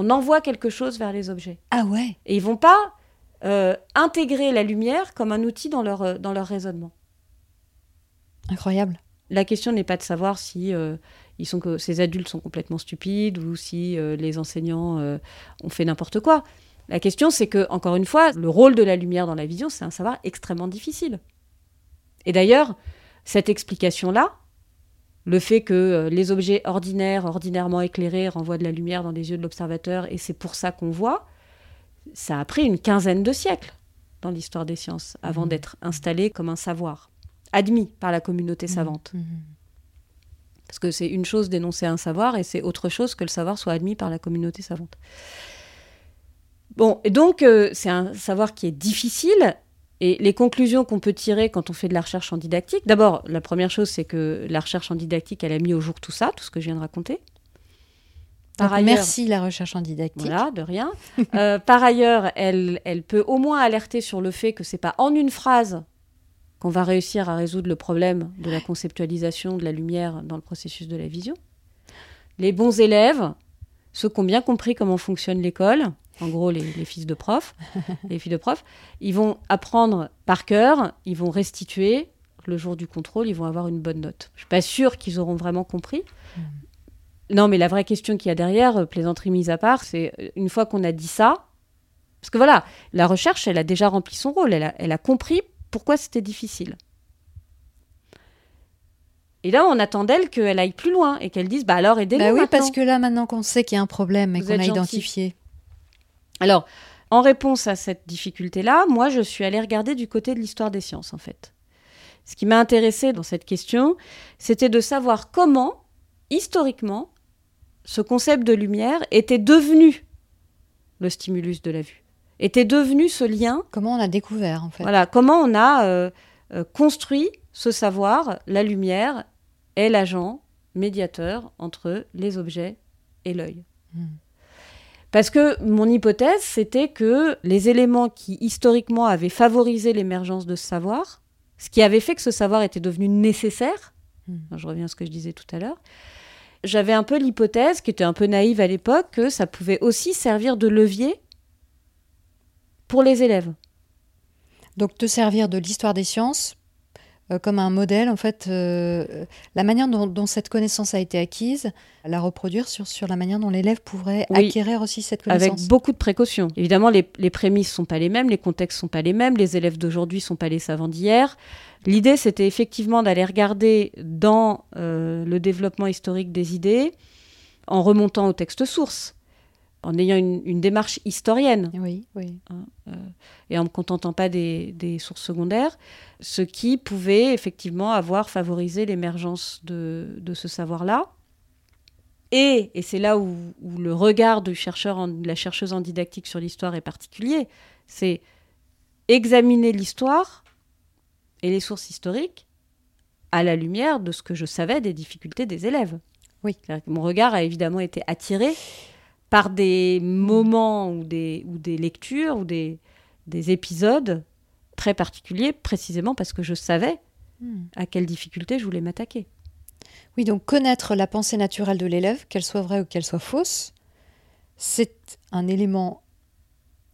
on envoie quelque chose vers les objets. Ah ouais. Et ils vont pas euh, intégrer la lumière comme un outil dans leur, euh, dans leur raisonnement. Incroyable. La question n'est pas de savoir si euh, ils sont que ces adultes sont complètement stupides ou si euh, les enseignants ont fait n'importe quoi. La question, c'est que encore une fois, le rôle de la lumière dans la vision, c'est un savoir extrêmement difficile. Et d'ailleurs, cette explication-là, le fait que euh, les objets ordinaires, ordinairement éclairés, renvoient de la lumière dans les yeux de l'observateur et c'est pour ça qu'on voit, ça a pris une quinzaine de siècles dans l'histoire des sciences avant Mhm. d'être installé comme un savoir, admis par la communauté savante. Mm. Parce que c'est une chose d'énoncer un savoir et c'est autre chose que le savoir soit admis par la communauté savante. Bon, et donc euh, c'est un savoir qui est difficile Et les conclusions qu'on peut tirer quand on fait de la recherche en didactique, d'abord, la première chose, c'est que la recherche en didactique, elle a mis au jour tout ça, tout ce que je viens de raconter. Par ailleurs, merci la recherche en didactique. Voilà, de rien. euh, par ailleurs, elle, elle peut au moins alerter sur le fait que c'est pas en une phrase qu'on va réussir à résoudre le problème de la conceptualisation de la lumière dans le processus de la vision. Les bons élèves, ceux qui ont bien compris comment fonctionne l'école, en gros les, les fils de profs, les filles de profs, ils vont apprendre par cœur, ils vont restituer le jour du contrôle, ils vont avoir une bonne note. Je suis pas sûre qu'ils auront vraiment compris. Non, mais la vraie question qu'il y a derrière, euh, plaisanterie mise à part, c'est euh, une fois qu'on a dit ça, parce que voilà, la recherche, elle a déjà rempli son rôle, elle a, elle a compris pourquoi c'était difficile. Et là, on attend d'elle qu'elle aille plus loin et qu'elle dise, bah alors aidez-nous Bah oui, maintenant. parce que là, maintenant qu'on sait qu'il y a un problème et qu'on a gentil. identifié. Alors, en réponse à cette difficulté-là, moi, je suis allée regarder du côté de l'histoire des sciences, en fait. Ce qui m'a intéressé dans cette question, c'était de savoir comment, historiquement, ce concept de lumière était devenu le stimulus de la vue, était devenu ce lien Comment on a découvert, en fait? Voilà, comment on a euh, euh, construit ce savoir, la lumière est l'agent médiateur entre les objets et l'œil. Hmm. Parce que mon hypothèse, c'était que les éléments qui historiquement avaient favorisé l'émergence de ce savoir, ce qui avait fait que ce savoir était devenu nécessaire, Hmm. je reviens à ce que je disais tout à l'heure, j'avais un peu l'hypothèse, qui était un peu naïve à l'époque, que ça pouvait aussi servir de levier pour les élèves. Donc, te servir de l'histoire des sciences comme un modèle, en fait, euh, la manière dont, dont cette connaissance a été acquise, la reproduire sur, sur la manière dont l'élève pourrait Oui. acquérir aussi cette avec connaissance. beaucoup de précautions. Évidemment, les, les prémices sont pas les mêmes, les contextes sont pas les mêmes, les élèves d'aujourd'hui sont pas les savants d'hier. L'idée, c'était effectivement d'aller regarder dans euh, le développement historique des idées, en remontant aux textes sources, en ayant une, une démarche historienne Oui, oui. et en ne me contentant pas des, des sources secondaires, ce qui pouvait effectivement avoir favorisé l'émergence de, de ce savoir-là. Et, et c'est là où, où le regard du chercheur, en- de la chercheuse en didactique sur l'histoire est particulier, c'est examiner l'histoire et les sources historiques à la lumière de ce que je savais des difficultés des élèves. Oui. Mon regard a évidemment été attiré par des moments ou des, ou des lectures ou des, des épisodes très particuliers, précisément parce que je savais Hmm. à quelles difficultés je voulais m'attaquer. Oui, donc connaître la pensée naturelle de l'élève, qu'elle soit vraie ou qu'elle soit fausse, c'est un élément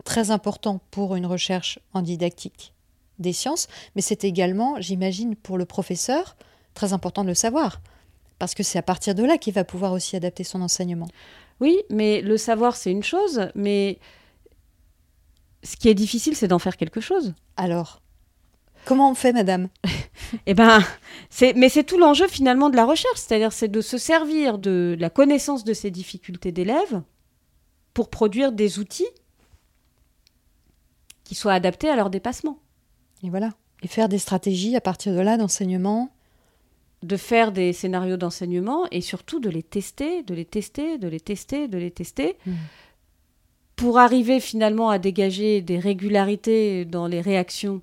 très important pour une recherche en didactique des sciences, mais c'est également, j'imagine, pour le professeur, très important de le savoir, parce que c'est à partir de là qu'il va pouvoir aussi adapter son enseignement. Oui, mais le savoir, c'est une chose, mais ce qui est difficile, c'est d'en faire quelque chose. Alors, comment on fait, madame? Eh ben, c'est, mais c'est tout l'enjeu finalement de la recherche, c'est-à-dire c'est de se servir de la connaissance de ces difficultés d'élèves pour produire des outils qui soient adaptés à leur dépassement. Et voilà. Et faire des stratégies à partir de là d'enseignement. De faire des scénarios d'enseignement et surtout de les tester, de les tester, de les tester, de les tester, Mhm. pour arriver finalement à dégager des régularités dans les réactions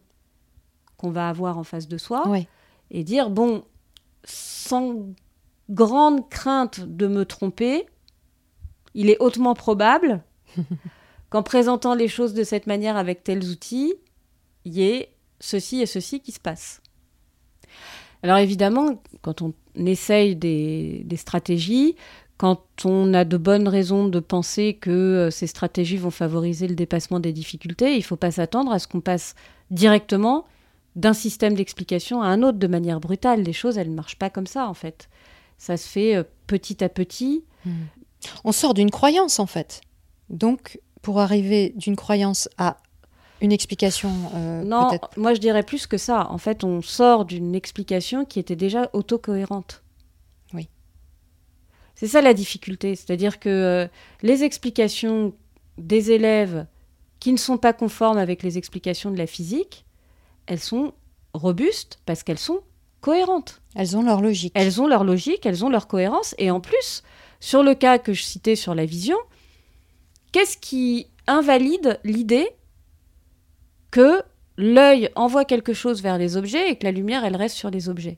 qu'on va avoir en face de soi Oui. et dire, bon, sans grande crainte de me tromper, il est hautement probable qu'en présentant les choses de cette manière avec tels outils, il y ait ceci et ceci qui se passe. Alors évidemment, quand on essaye des, stratégies, quand on a de bonnes raisons de penser que euh, ces stratégies vont favoriser le dépassement des difficultés, il ne faut pas s'attendre à ce qu'on passe directement d'un système d'explication à un autre de manière brutale. Les choses, elles ne marchent pas comme ça en fait. Ça se fait euh, petit à petit. On sort d'une croyance, en fait. Donc, pour arriver d'une croyance à une explication euh, non, moi je dirais plus que ça. En fait, on sort d'une explication qui était déjà autocohérente. Oui. C'est ça la difficulté. C'est-à-dire que euh, les explications des élèves qui ne sont pas conformes avec les explications de la physique, elles sont robustes parce qu'elles sont cohérentes. elles ont leur logique. Elles ont leur logique, elles ont leur cohérence. Et en plus, sur le cas que je citais sur la vision, qu'est-ce qui invalide l'idée que l'œil envoie quelque chose vers les objets et que la lumière, elle reste sur les objets.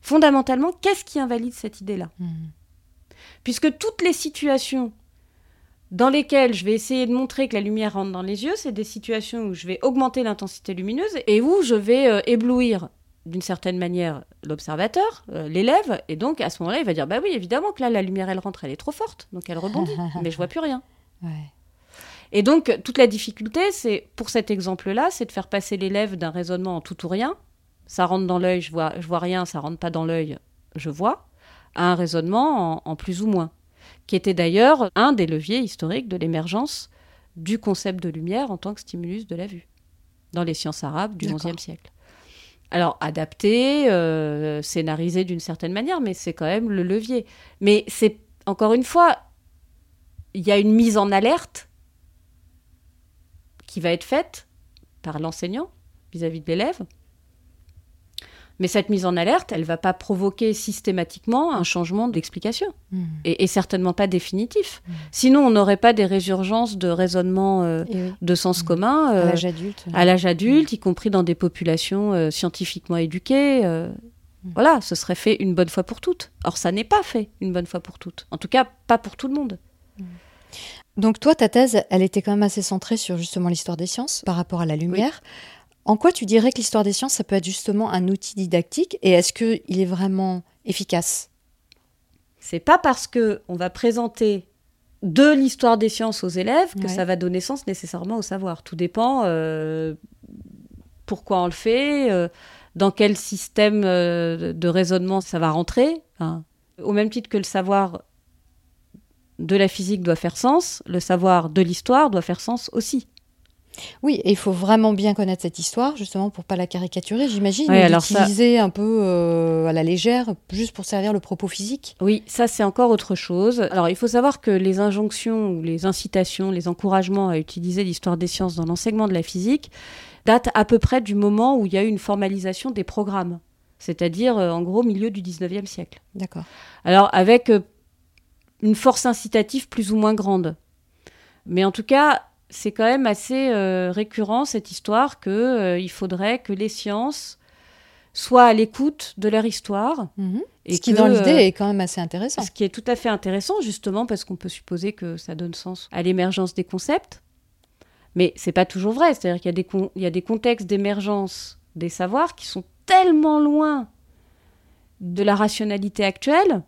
Fondamentalement, qu'est-ce qui invalide cette idée-là? Mhm. Puisque toutes les situations dans lesquelles je vais essayer de montrer que la lumière rentre dans les yeux, c'est des situations où je vais augmenter l'intensité lumineuse et où je vais euh, éblouir d'une certaine manière l'observateur, euh, l'élève, et donc à ce moment-là, il va dire bah oui, évidemment que là la lumière elle rentre, elle est trop forte, donc elle rebondit, mais je vois plus rien. Ouais. Et donc toute la difficulté, c'est pour cet exemple-là, c'est de faire passer l'élève d'un raisonnement en tout ou rien, ça rentre dans l'œil, je vois, je vois rien, ça rentre pas dans l'œil, je vois, à un raisonnement en, en plus ou moins, qui était d'ailleurs un des leviers historiques de l'émergence du concept de lumière en tant que stimulus de la vue dans les sciences arabes du. XIe siècle. Alors adapté, euh, scénarisé d'une certaine manière, mais c'est quand même le levier. Mais c'est encore une fois, il y a une mise en alerte qui va être faite par l'enseignant vis-à-vis de l'élève. Mais cette mise en alerte, elle va pas provoquer systématiquement un changement d'explication Mhm. et, et certainement pas définitif. Mm. Sinon, on n'aurait pas des résurgences de raisonnement euh, oui, de sens Mm. commun à euh, l'âge adulte. à l'âge adulte, y compris dans des populations euh, scientifiquement éduquées. euh, Mm. Voilà, ce serait fait une bonne fois pour toutes. Or, ça n'est pas fait une bonne fois pour toutes. En tout cas, pas pour tout le monde. Donc toi, ta thèse, elle était quand même assez centrée sur justement l'histoire des sciences par rapport à la lumière. En quoi tu dirais que l'histoire des sciences, ça peut être justement un outil didactique et est-ce qu'il est vraiment efficace? C'est pas parce que on va présenter de l'histoire des sciences aux élèves que Ouais. ça va donner sens nécessairement au savoir. Tout dépend euh, pourquoi on le fait, euh, dans quel système euh, de raisonnement ça va rentrer. hein. Au même titre que le savoir de la physique doit faire sens, le savoir de l'histoire doit faire sens aussi. Oui, et il faut vraiment bien connaître cette histoire justement pour pas la caricaturer, j'imagine, Ouais, ou alors ça- l'utiliser un peu euh, à la légère, juste pour servir le propos physique. Oui, ça c'est encore autre chose. Alors il faut savoir que les injonctions ou les incitations, les encouragements à utiliser l'histoire des sciences dans l'enseignement de la physique datent à peu près du moment où il y a eu une formalisation des programmes, c'est-à-dire euh, en gros milieu du 19e siècle. D'accord. Alors avec euh, une force incitative plus ou moins grande. Mais en tout cas, c'est quand même assez euh, récurrent cette histoire que euh, il faudrait que les sciences soient à l'écoute de leur histoire. Mhm. Et Ce qui, que, dans l'idée, euh, est quand même assez intéressant. ce qui est tout à fait intéressant, justement, parce qu'on peut supposer que ça donne sens à l'émergence des concepts. Mais c'est pas toujours vrai. C'est-à-dire qu'il y, a des con- il y a des contextes d'émergence des savoirs qui sont tellement loin de la rationalité actuelle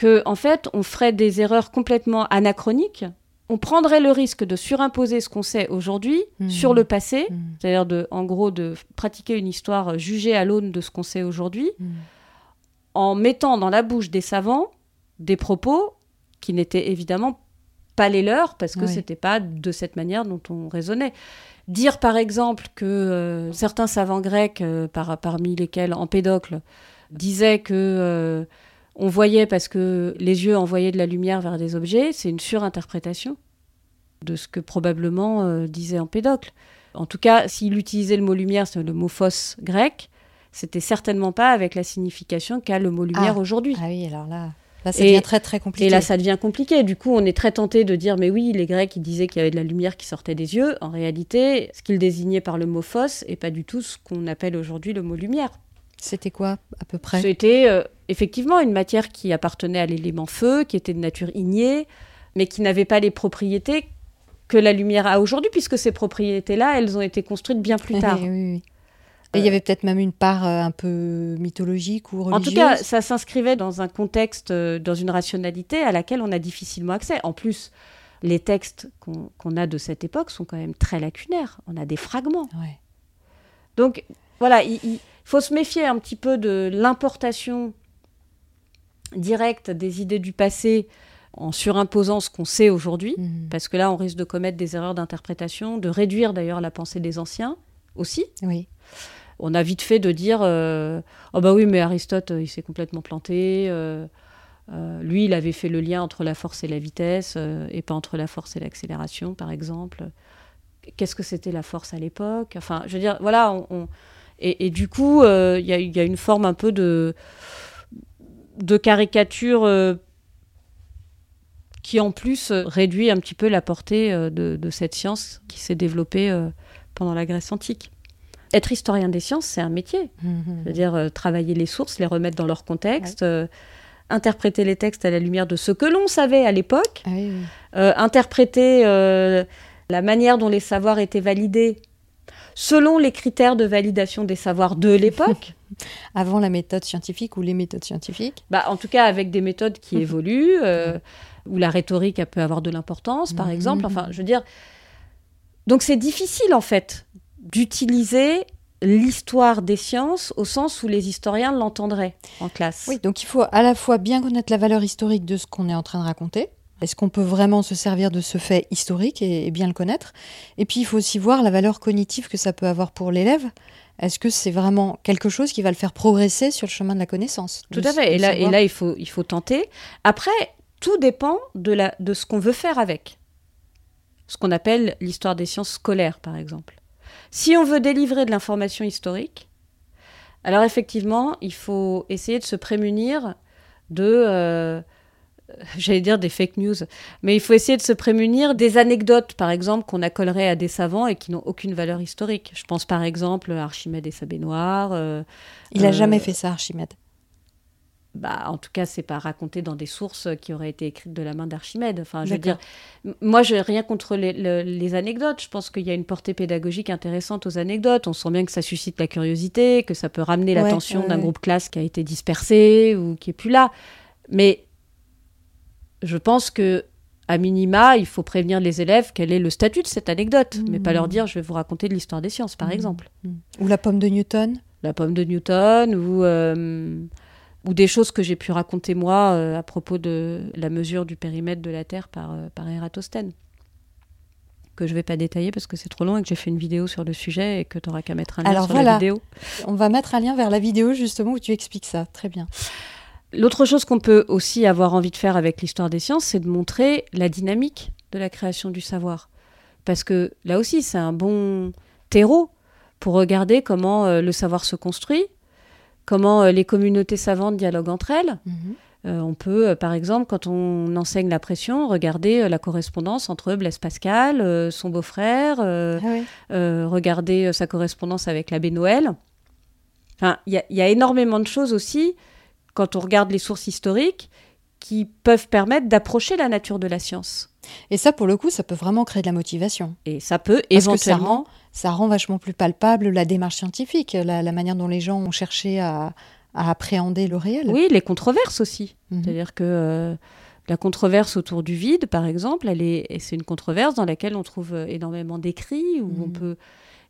que, en fait, on ferait des erreurs complètement anachroniques. On prendrait le risque de surimposer ce qu'on sait aujourd'hui Mhm. sur le passé, Mhm. c'est-à-dire de, en gros, de pratiquer une histoire jugée à l'aune de ce qu'on sait aujourd'hui Mhm. en mettant dans la bouche des savants des propos qui n'étaient évidemment pas les leurs parce que Oui. c'était pas de cette manière dont on raisonnait. Dire par exemple que euh, certains savants grecs, euh, par- parmi lesquels Empédocle, disaient que euh, on voyait parce que les yeux envoyaient de la lumière vers des objets, c'est une surinterprétation de ce que probablement euh, disait Empédocle. En tout cas, s'il utilisait le mot lumière, c'est le mot phos grec, c'était certainement pas avec la signification qu'a le mot lumière Ah. aujourd'hui. Ah oui, alors là, là ça Et- devient très très compliqué. Et là, ça devient compliqué. Du coup, on est très tenté de dire, mais oui, les Grecs, ils disaient qu'il y avait de la lumière qui sortait des yeux. En réalité, ce qu'ils désignaient par le mot phos est pas du tout ce qu'on appelle aujourd'hui le mot lumière. C'était quoi à peu près? C'était euh, effectivement une matière qui appartenait à l'élément feu, qui était de nature ignée, mais qui n'avait pas les propriétés que la lumière a aujourd'hui, puisque ces propriétés-là, elles ont été construites bien plus tard. Oui, oui, oui. Et il y avait peut-être même une part euh, un peu mythologique ou religieuse. En tout cas, ça s'inscrivait dans un contexte, euh, dans une rationalité à laquelle on a difficilement accès. En plus, les textes qu'on a de cette époque sont quand même très lacunaires. On a des fragments. Ouais. Donc, voilà, il, il faut se méfier un petit peu de l'importation directe des idées du passé en surimposant ce qu'on sait aujourd'hui. Mhm. Parce que là, on risque de commettre des erreurs d'interprétation, de réduire d'ailleurs la pensée des anciens aussi. Oui. On a vite fait de dire euh, Oh, bah oui, mais Aristote, euh, il s'est complètement planté. euh, euh, lui, il avait fait le lien entre la force et la vitesse, et pas entre la force et l'accélération, par exemple. Qu'est-ce que c'était la force à l'époque? Enfin, je veux dire, voilà. on- on- Et, et du coup, il y, a- il y a une forme un peu de, de caricature euh, qui, en plus, euh, réduit un petit peu la portée euh, de, de cette science qui s'est développée pendant la Grèce antique. Être historien des sciences, c'est un métier. Mhm. C'est-à-dire euh, travailler les sources, les remettre dans leur contexte, interpréter les textes à la lumière de ce que l'on savait à l'époque, Ah oui, oui. euh, interpréter euh, la manière dont les savoirs étaient validés selon les critères de validation des savoirs de l'époque. Avant la méthode scientifique ou les méthodes scientifiques. Bah, en tout cas, avec des méthodes qui évoluent, euh, où la rhétorique elle peut avoir de l'importance, par Mhm. exemple. Enfin, je veux dire. Donc, c'est difficile, en fait, d'utiliser l'histoire des sciences au sens où les historiens l'entendraient en classe. Oui, donc il faut à la fois bien connaître la valeur historique de ce qu'on est en train de raconter. Est-ce qu'on peut vraiment se servir de ce fait historique et, et bien le connaître? Et puis il faut aussi voir la valeur cognitive que ça peut avoir pour l'élève. Est-ce que c'est vraiment quelque chose qui va le faire progresser sur le chemin de la connaissance? Tout à fait. Et là, et savoir là il, faut, il faut tenter. Après, tout dépend de, la, de ce qu'on veut faire avec. Ce qu'on appelle l'histoire des sciences scolaires, par exemple. Si on veut délivrer de l'information historique, alors effectivement, il faut essayer de se prémunir de, euh, j'allais dire des fake news, mais il faut essayer de se prémunir des anecdotes, par exemple, qu'on accolerait à des savants et qui n'ont aucune valeur historique. Je pense par exemple à Archimède et sa baignoire. euh, Il a euh, jamais fait ça, Archimède. bah, en tout cas, c'est pas raconté dans des sources qui auraient été écrites de la main d'Archimède. Enfin, je veux dire, moi, je n'ai rien contre les, le- les anecdotes. Je pense qu'il y a une portée pédagogique intéressante aux anecdotes. On sent bien que ça suscite la curiosité, que ça peut ramener l'attention ouais, d'un groupe classe qui a été dispersé ou qui est plus là. Mais je pense que à minima, il faut prévenir les élèves quel est le statut de cette anecdote, mais pas leur dire je vais vous raconter de l'histoire des sciences, par Mhm. exemple Ou la pomme de Newton la pomme de Newton ou, euh, ou des choses que j'ai pu raconter moi euh, à propos de la mesure du périmètre de la Terre par, euh, par Ératosthène. Que je vais pas détailler parce que c'est trop long et que j'ai fait une vidéo sur le sujet et que tu n'auras qu'à mettre un lien Alors sur voilà. la vidéo. On va mettre un lien vers la vidéo justement où tu expliques ça. Très bien. L'autre chose qu'on peut aussi avoir envie de faire avec l'histoire des sciences, c'est de montrer la dynamique de la création du savoir. Parce que là aussi, c'est un bon terreau pour regarder comment euh, le savoir se construit, comment euh, les communautés savantes dialoguent entre elles. Mhm. Euh, on peut, par exemple, quand on enseigne la pression, regarder la correspondance entre Blaise Pascal, son beau-frère, Ah regarder sa correspondance avec l'abbé Noël. Enfin, il y, a- il y a énormément de choses aussi, quand on regarde les sources historiques, qui peuvent permettre d'approcher la nature de la science. Et ça, pour le coup, ça peut vraiment créer de la motivation. Et ça peut Parce que ça éventuellement... Ça rend vachement plus palpable la démarche scientifique, la, la manière dont les gens ont cherché à, à appréhender le réel. Oui, les controverses aussi. Mhm. C'est-à-dire que euh, la controverse autour du vide, par exemple, elle est, c'est une controverse dans laquelle on trouve euh, énormément d'écrits, où on Mhm. peut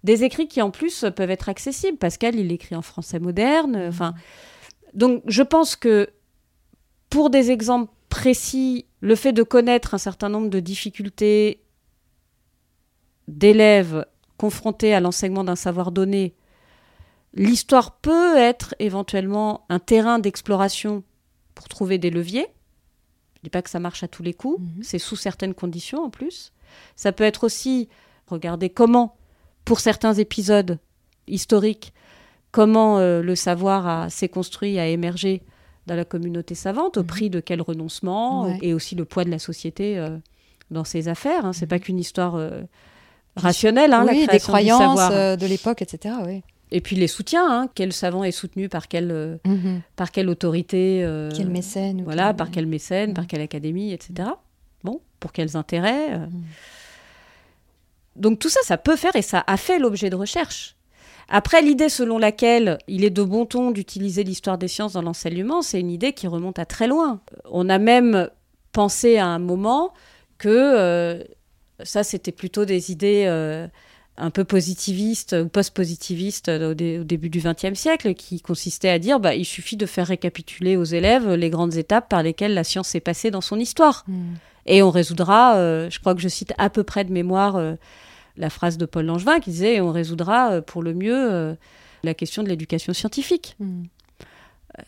des écrits qui en plus peuvent être accessibles. Pascal, il écrit en français moderne. euh, Enfin, donc je pense que pour des exemples précis, le fait de connaître un certain nombre de difficultés d'élèves confrontés à l'enseignement d'un savoir donné, l'histoire peut être éventuellement un terrain d'exploration pour trouver des leviers. Je dis pas que ça marche à tous les coups, Mhm. c'est sous certaines conditions en plus. Ça peut être aussi regarder comment, pour certains épisodes historiques, comment euh, le savoir s'est construit, a émergé dans la communauté savante, au Mhm. prix de quel renoncement, Ouais. et aussi le poids de la société euh, dans ses affaires. hein. C'est Mhm. pas qu'une histoire euh, rationnelle, hein, la oui, des création du croyances savoir. de l'époque, etc. Oui. Et puis les soutiens, hein, quel savant est soutenu par quelle, Mhm. par quelle autorité Quel mécène Voilà, quel- par quel mécène, par quelle académie, etc. Bon, pour quels intérêts. Donc tout ça, ça peut faire et ça a fait l'objet de recherche. Après, l'idée selon laquelle il est de bon ton d'utiliser l'histoire des sciences dans l'enseignement, c'est une idée qui remonte à très loin. On a même pensé à un moment que euh, ça, c'était plutôt des idées euh, un peu positivistes ou post-positivistes au, dé- au début du XXe siècle, qui consistaient à dire bah, il suffit de faire récapituler aux élèves les grandes étapes par lesquelles la science est passée dans son histoire. Mhm. Et on résoudra, euh, je crois que je cite à peu près de mémoire la phrase de Paul Langevin qui disait on résoudra euh, pour le mieux euh, la question de l'éducation scientifique. Mhm.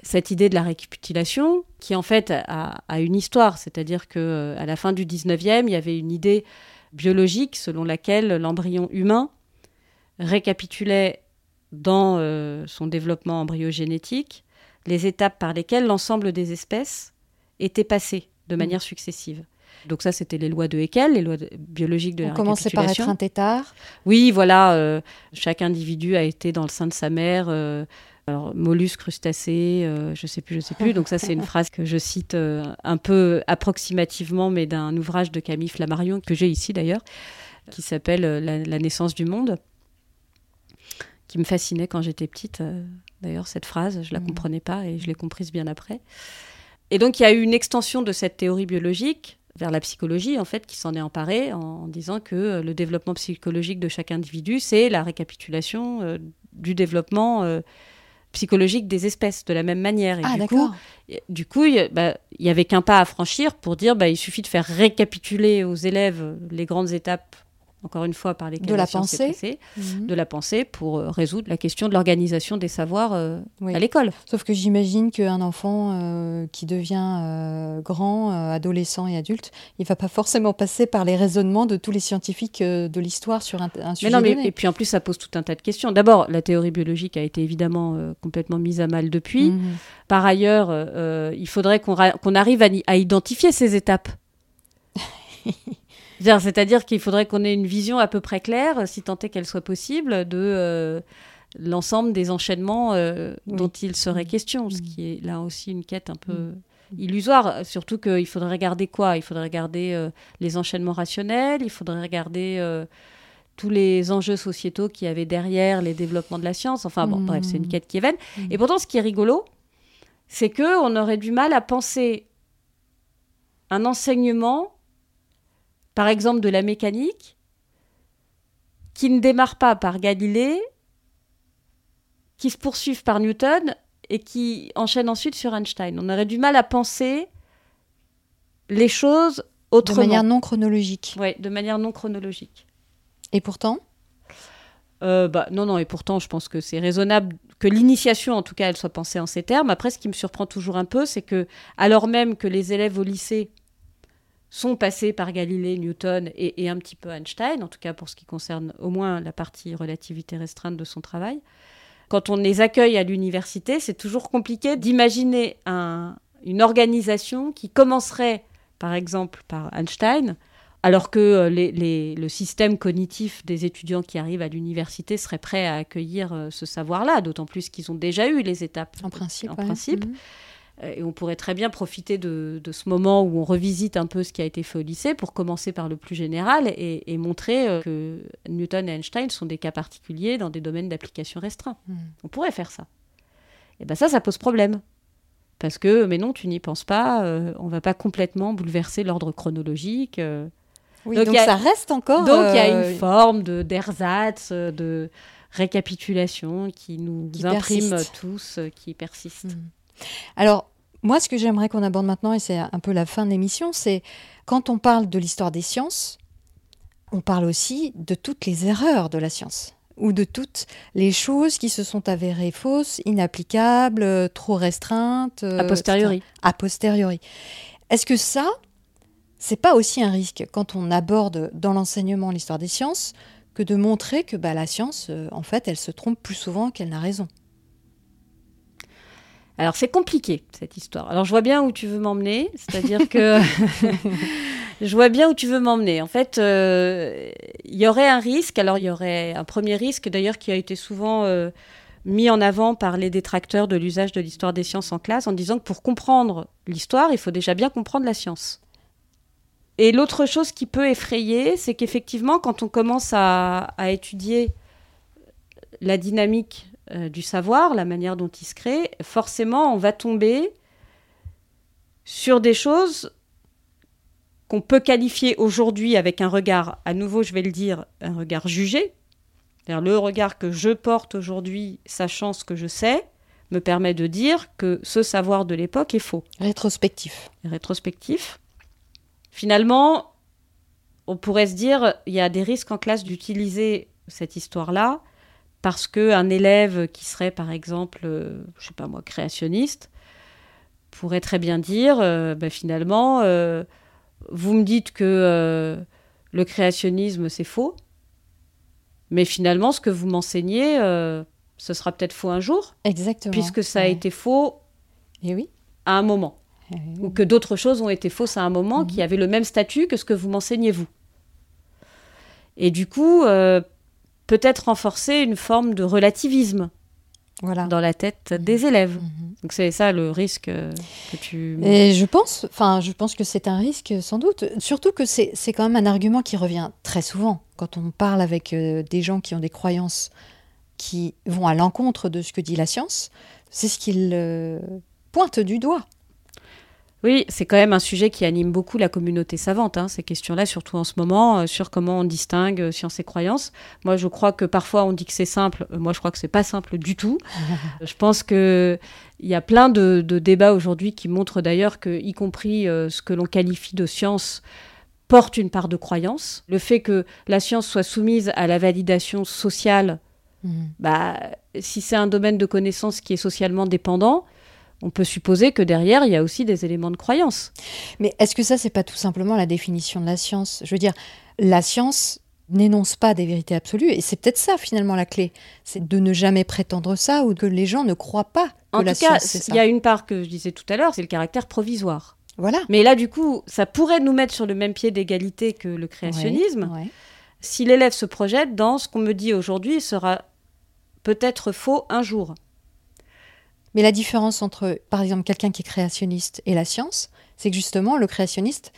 Cette idée de la récapitulation, qui en fait a, a une histoire, c'est-à-dire que euh, à la fin du 19e, il y avait une idée biologique selon laquelle l'embryon humain récapitulait dans euh, son développement embryogénétique les étapes par lesquelles l'ensemble des espèces étaient passées de manière successive. Donc ça, c'était les lois de Haeckel, les lois de- biologiques de On la commençait par être un tétard. Oui, voilà, euh, chaque individu a été dans le sein de sa mère. euh, alors, mollusque, crustacé, euh, je sais plus, je sais plus. Donc ça, c'est une phrase que je cite euh, un peu approximativement, mais d'un ouvrage de Camille Flammarion, que j'ai ici d'ailleurs, qui s'appelle la, La naissance du monde, qui me fascinait quand j'étais petite. d'ailleurs, cette phrase, je la Mhm. comprenais pas et je l'ai comprise bien après. Et donc, il y a eu une extension de cette théorie biologique vers la psychologie, en fait, qui s'en est emparée en disant que euh, le développement psychologique de chaque individu, c'est la récapitulation euh, du développement euh, psychologique des espèces, de la même manière. Et Ah, du coup, Du coup, il y a- bah, avait qu'un pas à franchir pour dire bah, il suffit de faire récapituler aux élèves les grandes étapes, encore une fois, par lesquelles De la pensée. Mhm. de la pensée pour euh, résoudre la question de l'organisation des savoirs euh, Oui. à l'école. Sauf que j'imagine qu'un enfant euh, qui devient euh, grand, adolescent et adulte, il va pas forcément passer par les raisonnements de tous les scientifiques de l'histoire sur un, un sujet Mais non, mais, donné. et puis en plus, ça pose tout un tas de questions. D'abord, la théorie biologique a été évidemment complètement mise à mal depuis. Mhm. Par ailleurs, il faudrait qu'on arrive à identifier ces étapes. C'est-à-dire- qu'il faudrait qu'on ait une vision à peu près claire, si tant est qu'elle soit possible, de euh, l'ensemble des enchaînements euh, Oui. dont il serait Mhm. question, ce Mhm. qui est là aussi une quête un peu illusoire. Surtout qu'il faudrait regarder quoi? Il faudrait regarder euh, les enchaînements rationnels, il faudrait regarder tous les enjeux sociétaux qu'il y avait derrière les développements de la science. Enfin bon, bref, c'est une quête qui est vaine. Et pourtant, ce qui est rigolo, c'est que on aurait du mal à penser un enseignement, par exemple de la mécanique, qui ne démarre pas par Galilée, qui se poursuivent par Newton et qui enchaîne ensuite sur Einstein. On aurait du mal à penser les choses De autrement. manière non chronologique. Ouais, de manière non chronologique. Et pourtant, Euh, bah, non, non, et pourtant, je pense que c'est raisonnable que l'initiation, en tout cas, elle soit pensée en ces termes. Après, ce qui me surprend toujours un peu, c'est que, alors même que les élèves au lycée sont passés par Galilée, Newton et, et un petit peu Einstein, en tout cas pour ce qui concerne au moins la partie relativité restreinte de son travail, quand on les accueille à l'université, c'est toujours compliqué d'imaginer un- une organisation qui commencerait, par exemple, par Einstein, alors que euh, les- les- le système cognitif des étudiants qui arrivent à l'université serait prêt à accueillir euh, ce savoir-là, d'autant plus qu'ils ont déjà eu les étapes. en principe. En ouais. principe. Mhm. Euh, Et on pourrait très bien profiter de, de ce moment où on revisite un peu ce qui a été fait au lycée pour commencer par le plus général et, et montrer euh, que Newton et Einstein sont des cas particuliers dans des domaines d'application restreints. Mhm. On pourrait faire ça. Et bien ça, ça pose problème. Parce que, mais non, tu n'y penses pas, euh, on va pas complètement bouleverser l'ordre chronologique. euh. Oui, Donc, a- ça reste encore. Donc il y a une forme de d'ersatz, de récapitulation qui nous Qui imprime persiste. tous, qui persiste. Mhm. Alors, moi, ce que j'aimerais qu'on aborde maintenant, et c'est un peu la fin de l'émission, c'est quand on parle de l'histoire des sciences, on parle aussi de toutes les erreurs de la science ou de toutes les choses qui se sont avérées fausses, inapplicables, euh, trop restreintes. euh, A posteriori. etc. A posteriori. Est-ce que ça, c'est pas aussi un risque quand on aborde dans l'enseignement l'histoire des sciences que de montrer que bah, la science, euh, en fait, elle se trompe plus souvent qu'elle n'a raison? Alors c'est compliqué cette histoire. Alors je vois bien où tu veux m'emmener, c'est-à-dire que je vois bien où tu veux m'emmener. En fait, euh, il y aurait un risque. Alors il y aurait un premier risque d'ailleurs qui a été souvent euh, mis en avant par les détracteurs de l'usage de l'histoire des sciences en classe en disant que pour comprendre l'histoire, il faut déjà bien comprendre la science. Et l'autre chose qui peut effrayer, c'est qu'effectivement, quand on commence à, à étudier la dynamique euh, du savoir, la manière dont il se crée, forcément, on va tomber sur des choses qu'on peut qualifier aujourd'hui avec un regard, à nouveau, je vais le dire, un regard jugé. Le regard que je porte aujourd'hui, sachant ce que je sais, me permet de dire que ce savoir de l'époque est faux Rétrospectif. rétrospectif. Finalement, on pourrait se dire, il y a des risques en classe d'utiliser cette histoire-là parce qu'un élève qui serait, par exemple, euh, je sais pas moi, créationniste, pourrait très bien dire, euh, bah, finalement, euh, vous me dites que euh, le créationnisme, c'est faux, mais finalement, ce que vous m'enseignez, ce sera peut-être faux un jour, Exactement. puisque ça a Ouais. été faux Et oui. à un moment. ou que d'autres choses ont été fausses à un moment, qui avaient le même statut que ce que vous m'enseignez vous. Et du coup, peut-être renforcer une forme de relativisme Voilà. dans la tête des élèves. Mhm. Donc c'est ça le risque euh, que tu... Et je pense, enfin, je pense que c'est un risque sans doute. Surtout que c'est c'est quand même un argument qui revient très souvent quand on parle avec euh, des gens qui ont des croyances qui vont à l'encontre de ce que dit la science. C'est ce qu'ils euh, pointent du doigt. Oui, c'est quand même un sujet qui anime beaucoup la communauté savante, hein, ces questions-là, surtout en ce moment, euh, sur comment on distingue euh, science et croyance. Moi, je crois que parfois on dit que c'est simple. Euh, moi, je crois que c'est pas simple du tout. Je pense que il y a plein de, de débats aujourd'hui qui montrent d'ailleurs que, y compris euh, ce que l'on qualifie de science, porte une part de croyance. Le fait que la science soit soumise à la validation sociale Mhm. bah, si c'est un domaine de connaissance qui est socialement dépendant, on peut supposer que derrière, il y a aussi des éléments de croyance. Mais est-ce que ça, c'est pas tout simplement la définition de la science? Je veux dire, la science n'énonce pas des vérités absolues, et c'est peut-être ça finalement la clé, c'est de ne jamais prétendre ça ou que les gens ne croient pas que En la tout cas, science c'est ça. il y a une part que je disais tout à l'heure, c'est le caractère provisoire. Voilà. Mais là, du coup, ça pourrait nous mettre sur le même pied d'égalité que le créationnisme Ouais, ouais. si l'élève se projette dans ce qu'on me dit aujourd'hui sera peut-être faux un jour. Mais la différence entre, par exemple, quelqu'un qui est créationniste et la science, c'est que justement, le créationniste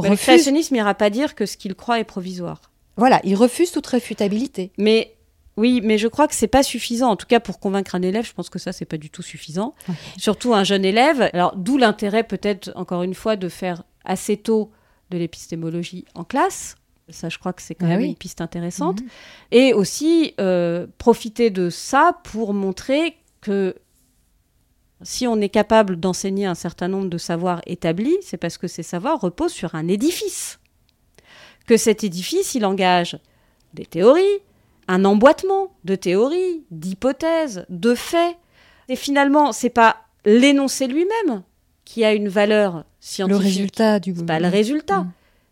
le refuse, créationnisme n'ira pas dire que ce qu'il croit est provisoire. voilà, il refuse toute réfutabilité. Mais oui, mais je crois que c'est pas suffisant. En tout cas, pour convaincre un élève, je pense que ça c'est pas du tout suffisant. Surtout un jeune élève. Alors d'où l'intérêt peut-être encore une fois de faire assez tôt de l'épistémologie en classe. Ça, je crois que c'est quand Ah même oui. une piste intéressante. Mhm. Et aussi euh, profiter de ça pour montrer que si on est capable d'enseigner un certain nombre de savoirs établis, c'est parce que ces savoirs reposent sur un édifice. Que cet édifice, il engage des théories, un emboîtement de théories, d'hypothèses, de faits. Et finalement, c'est pas l'énoncé lui-même qui a une valeur Le scientifique. résultat du pas le résultat, Mhm.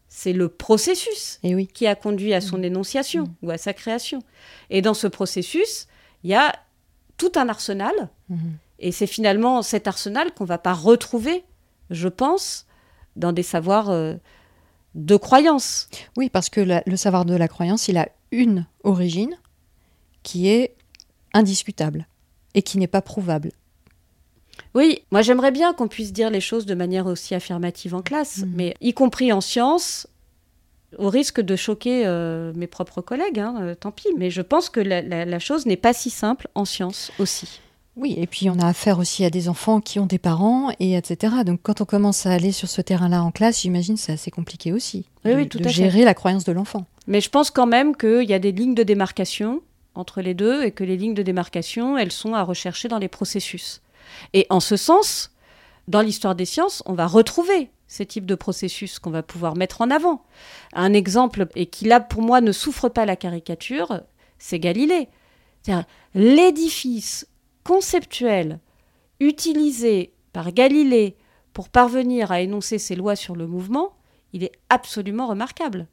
c'est le processus Et oui. qui a conduit à son énonciation ou à sa création. Et dans ce processus, il y a tout un arsenal, Mhm. Et c'est finalement cet arsenal qu'on va pas retrouver, je pense, dans des savoirs euh, de croyance. Oui, parce que la- le savoir de la croyance, il a une origine qui est indiscutable et qui n'est pas prouvable. Oui, moi j'aimerais bien qu'on puisse dire les choses de manière aussi affirmative en classe, Mhm. mais y compris en sciences, au risque de choquer euh, mes propres collègues, hein, euh, tant pis, mais je pense que la, la- la chose n'est pas si simple en sciences aussi. Oui, et puis on a affaire aussi à des enfants qui ont des parents, et etc. Donc quand on commence à aller sur ce terrain-là en classe, j'imagine c'est assez compliqué aussi Oui, de, oui, tout de à fait. gérer la croyance de l'enfant. Mais je pense quand même qu'il y a des lignes de démarcation entre les deux et que les lignes de démarcation, elles sont à rechercher dans les processus. Et en ce sens, dans l'histoire des sciences, on va retrouver ces types de processus qu'on va pouvoir mettre en avant. Un exemple, et qui là pour moi ne souffre pas la caricature, c'est Galilée. C'est-à-dire l'édifice conceptuel utilisé par Galilée pour parvenir à énoncer ses lois sur le mouvement, il est absolument remarquable.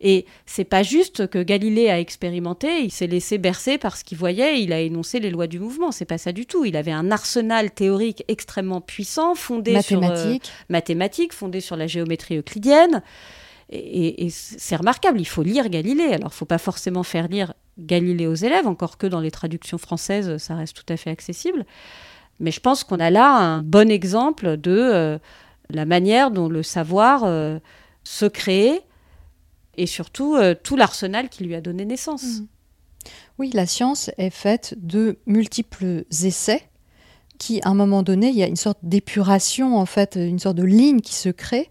Et c'est pas juste que Galilée a expérimenté, il s'est laissé bercer par ce qu'il voyait, il a énoncé les lois du mouvement. C'est pas ça du tout. Il avait un arsenal théorique extrêmement puissant, fondé sur euh, Mathématiques, mathématiques, fondé sur la géométrie euclidienne. Et, et- et c'est remarquable. Il faut lire Galilée. Alors, faut pas forcément faire lire Galilée aux élèves, encore que dans les traductions françaises, ça reste tout à fait accessible. Mais je pense qu'on a là un bon exemple de euh, la manière dont le savoir euh, se crée et surtout euh, tout l'arsenal qui lui a donné naissance. Mhm. Oui, la science est faite de multiples essais qui, à un moment donné, il y a une sorte d'épuration, en fait, une sorte de ligne qui se crée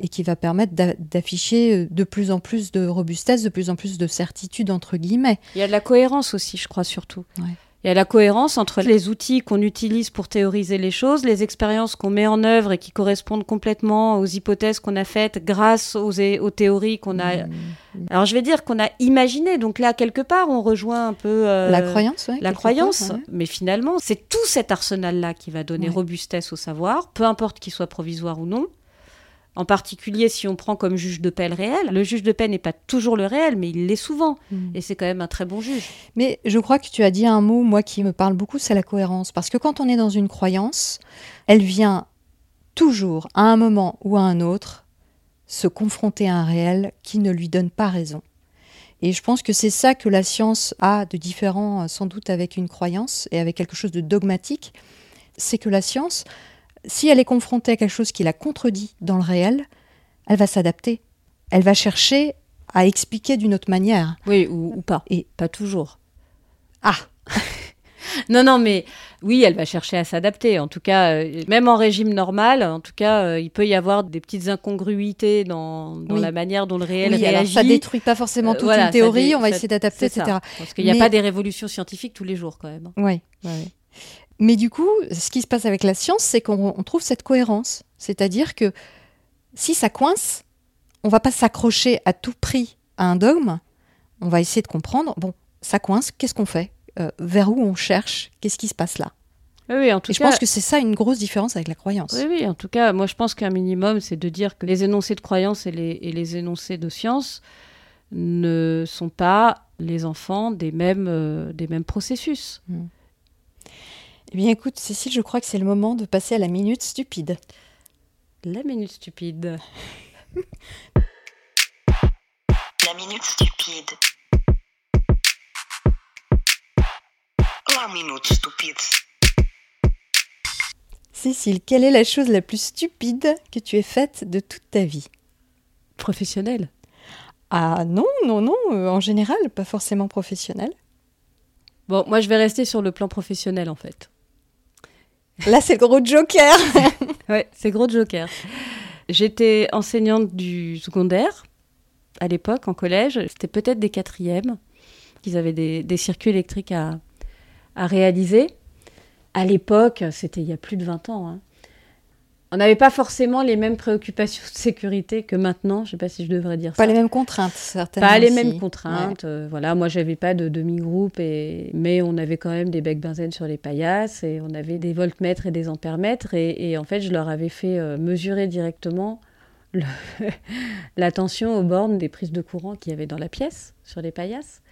et qui va permettre d'a- d'afficher de plus en plus de robustesse, de plus en plus de certitude, entre guillemets. Il y a de la cohérence aussi, je crois, surtout. Ouais. Il y a la cohérence entre les outils qu'on utilise pour théoriser les choses, les expériences qu'on met en œuvre et qui correspondent complètement aux hypothèses qu'on a faites grâce aux, théories qu'on a. Mm. Alors je vais dire qu'on a imaginé. Donc là, quelque part, on rejoint un peu euh, la croyance, ouais, la croyance. part, ouais. Mais finalement, c'est tout cet arsenal-là qui va donner Ouais. robustesse au savoir, peu importe qu'il soit provisoire ou non. En particulier si on prend comme juge de paix le réel. Le juge de paix n'est pas toujours le réel, mais il l'est souvent. Mm. Et c'est quand même un très bon juge. Mais je crois que tu as dit un mot, moi, qui me parle beaucoup, c'est la cohérence. Parce que quand on est dans une croyance, elle vient toujours, à un moment ou à un autre, se confronter à un réel qui ne lui donne pas raison. Et je pense que c'est ça que la science a de différent, euh, sans doute avec une croyance et avec quelque chose de dogmatique, c'est que la science, si elle est confrontée à quelque chose qui la contredit dans le réel, elle va s'adapter. Elle va chercher à expliquer d'une autre manière. Oui, ou, ou pas. Et Pas toujours. ah, Non, non, mais oui, elle va chercher à s'adapter. En tout cas, euh, même en régime normal, en tout cas, euh, il peut y avoir des petites incongruités dans, dans Oui. la manière dont le réel oui, alors réagit. ça détruit pas forcément Euh, toute voilà, une théorie, on va essayer d'adapter, ça. etc. Parce qu'il n'y a Mais- pas des révolutions scientifiques tous les jours, quand même. hein. Oui, Mais du coup, ce qui se passe avec la science, c'est qu'on on trouve cette cohérence. C'est-à-dire que si ça coince, on va pas s'accrocher à tout prix à un dogme. On va essayer de comprendre. Bon, ça coince, qu'est-ce qu'on fait? Euh, Vers où on cherche? Qu'est-ce qui se passe là? Oui, en tout Et je cas. pense que c'est ça une grosse différence avec la croyance. Oui, oui, en tout cas, moi je pense qu'un minimum, c'est de dire que les énoncés de croyance et les, et les énoncés de science ne sont pas les enfants des mêmes, euh, des mêmes processus. Eh bien, écoute, Cécile, je crois que c'est le moment de passer à la minute stupide. La minute stupide. La minute stupide. La minute stupide. Cécile, quelle est la chose la plus stupide que tu aies faite de toute ta vie? Professionnel. Ah non, non, non, euh, en général, pas forcément professionnel. Bon, moi je vais rester sur le plan professionnel en fait. Là, c'est le gros joker. Ouais, c'est gros joker. J'étais enseignante du secondaire à l'époque, en collège. C'était peut-être des quatrièmes. Ils avaient des, circuits électriques à, à réaliser. À l'époque, c'était il y a plus de 20 ans. hein. On n'avait pas forcément les mêmes préoccupations de sécurité que maintenant. Je ne sais pas si je devrais dire Pas ça. les mêmes contraintes, certainement. Pas les aussi. mêmes contraintes. euh, voilà, moi, j'avais pas de demi-groupe, et... mais on avait quand même des becs benzène sur les paillasses et on avait des voltmètres et des ampèremètres. Et, et en fait, je leur avais fait euh, mesurer directement le- la tension aux bornes des prises de courant qu'il y avait dans la pièce sur les paillasses.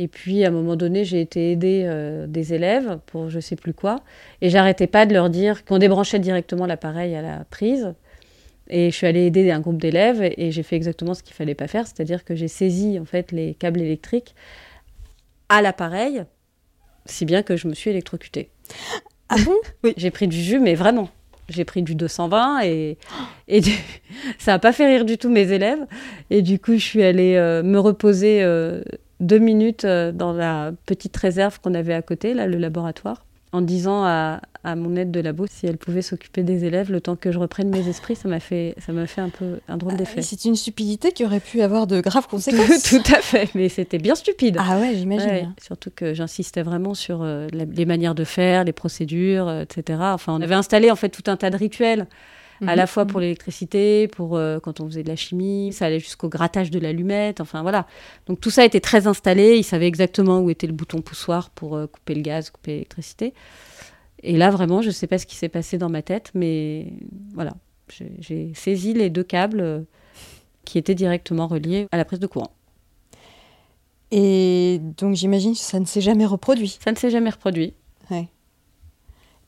Et puis, à un moment donné, j'ai été aidée euh, des élèves pour je sais plus quoi. Et j'arrêtais pas de leur dire qu'on débranchait directement l'appareil à la prise. Et je suis allée aider un groupe d'élèves et, j'ai fait exactement ce qu'il fallait pas faire, c'est-à-dire que j'ai saisi en fait les câbles électriques à l'appareil, si bien que je me suis électrocutée. Ah bon? Oui, j'ai pris du jus, mais vraiment. J'ai pris du 220 et, et du- ça n'a pas fait rire du tout mes élèves. Et du coup, je suis allée euh, me reposer euh, deux minutes euh, dans la petite réserve qu'on avait à côté, là, le laboratoire, en disant à, à mon aide de labo si elle pouvait s'occuper des élèves le temps que je reprenne mes esprits. Ça m'a fait, ça m'a fait un peu un drôle d'effet. C'est une stupidité qui aurait pu avoir de graves conséquences. Tout, tout à fait, mais c'était bien stupide. Ah ouais, j'imagine. Ouais, surtout que j'insistais vraiment sur euh, les manières de faire, les procédures, euh, etc. Enfin, on avait installé en fait tout un tas de rituels, à Mhm. la fois pour l'électricité, pour euh, quand on faisait de la chimie, ça allait jusqu'au grattage de l'allumette. Enfin voilà. Donc tout ça était très installé. Ils savaient exactement où était le bouton poussoir pour euh, couper le gaz, couper l'électricité. Et là vraiment, je ne sais pas ce qui s'est passé dans ma tête, mais voilà, j'ai saisi les deux câbles euh, qui étaient directement reliés à la prise de courant. Et donc j'imagine que ça ne s'est jamais reproduit. Ça ne s'est jamais reproduit.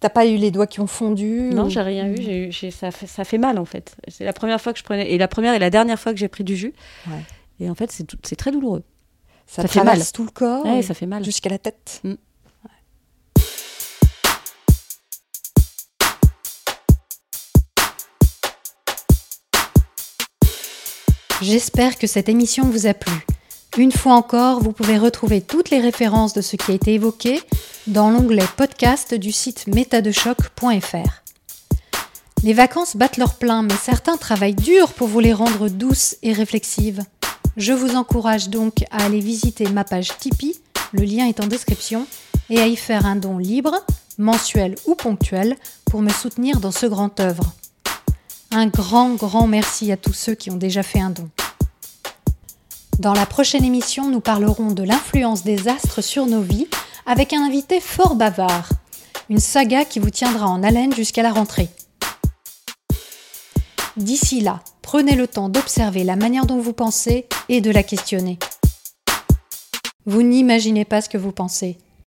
T'as pas eu les doigts qui ont fondu Non, ou- j'ai rien eu. J'ai eu j'ai- ça, fait, ça fait mal en fait. C'est la première fois que je prenais. Et la première et la dernière fois que j'ai pris du jus. Ouais. Et en fait, c'est tout- c'est très douloureux. Ça, ça fait mal. tout le corps, Ouais, ça fait mal. jusqu'à la tête. Mm. J'espère que cette émission vous a plu. Une fois encore, vous pouvez retrouver toutes les références de ce qui a été évoqué dans l'onglet podcast du site métadechoc.fr. Les vacances battent leur plein, mais certains travaillent dur pour vous les rendre douces et réflexives. Je vous encourage donc à aller visiter ma page Tipeee, le lien est en description, et à y faire un don libre, mensuel ou ponctuel, pour me soutenir dans ce grand œuvre. Un grand, grand merci à tous ceux qui ont déjà fait un don. Dans la prochaine émission, nous parlerons de l'influence des astres sur nos vies avec un invité fort bavard. Une saga qui vous tiendra en haleine jusqu'à la rentrée. D'ici là, prenez le temps d'observer la manière dont vous pensez et de la questionner. Vous n'imaginez pas ce que vous pensez.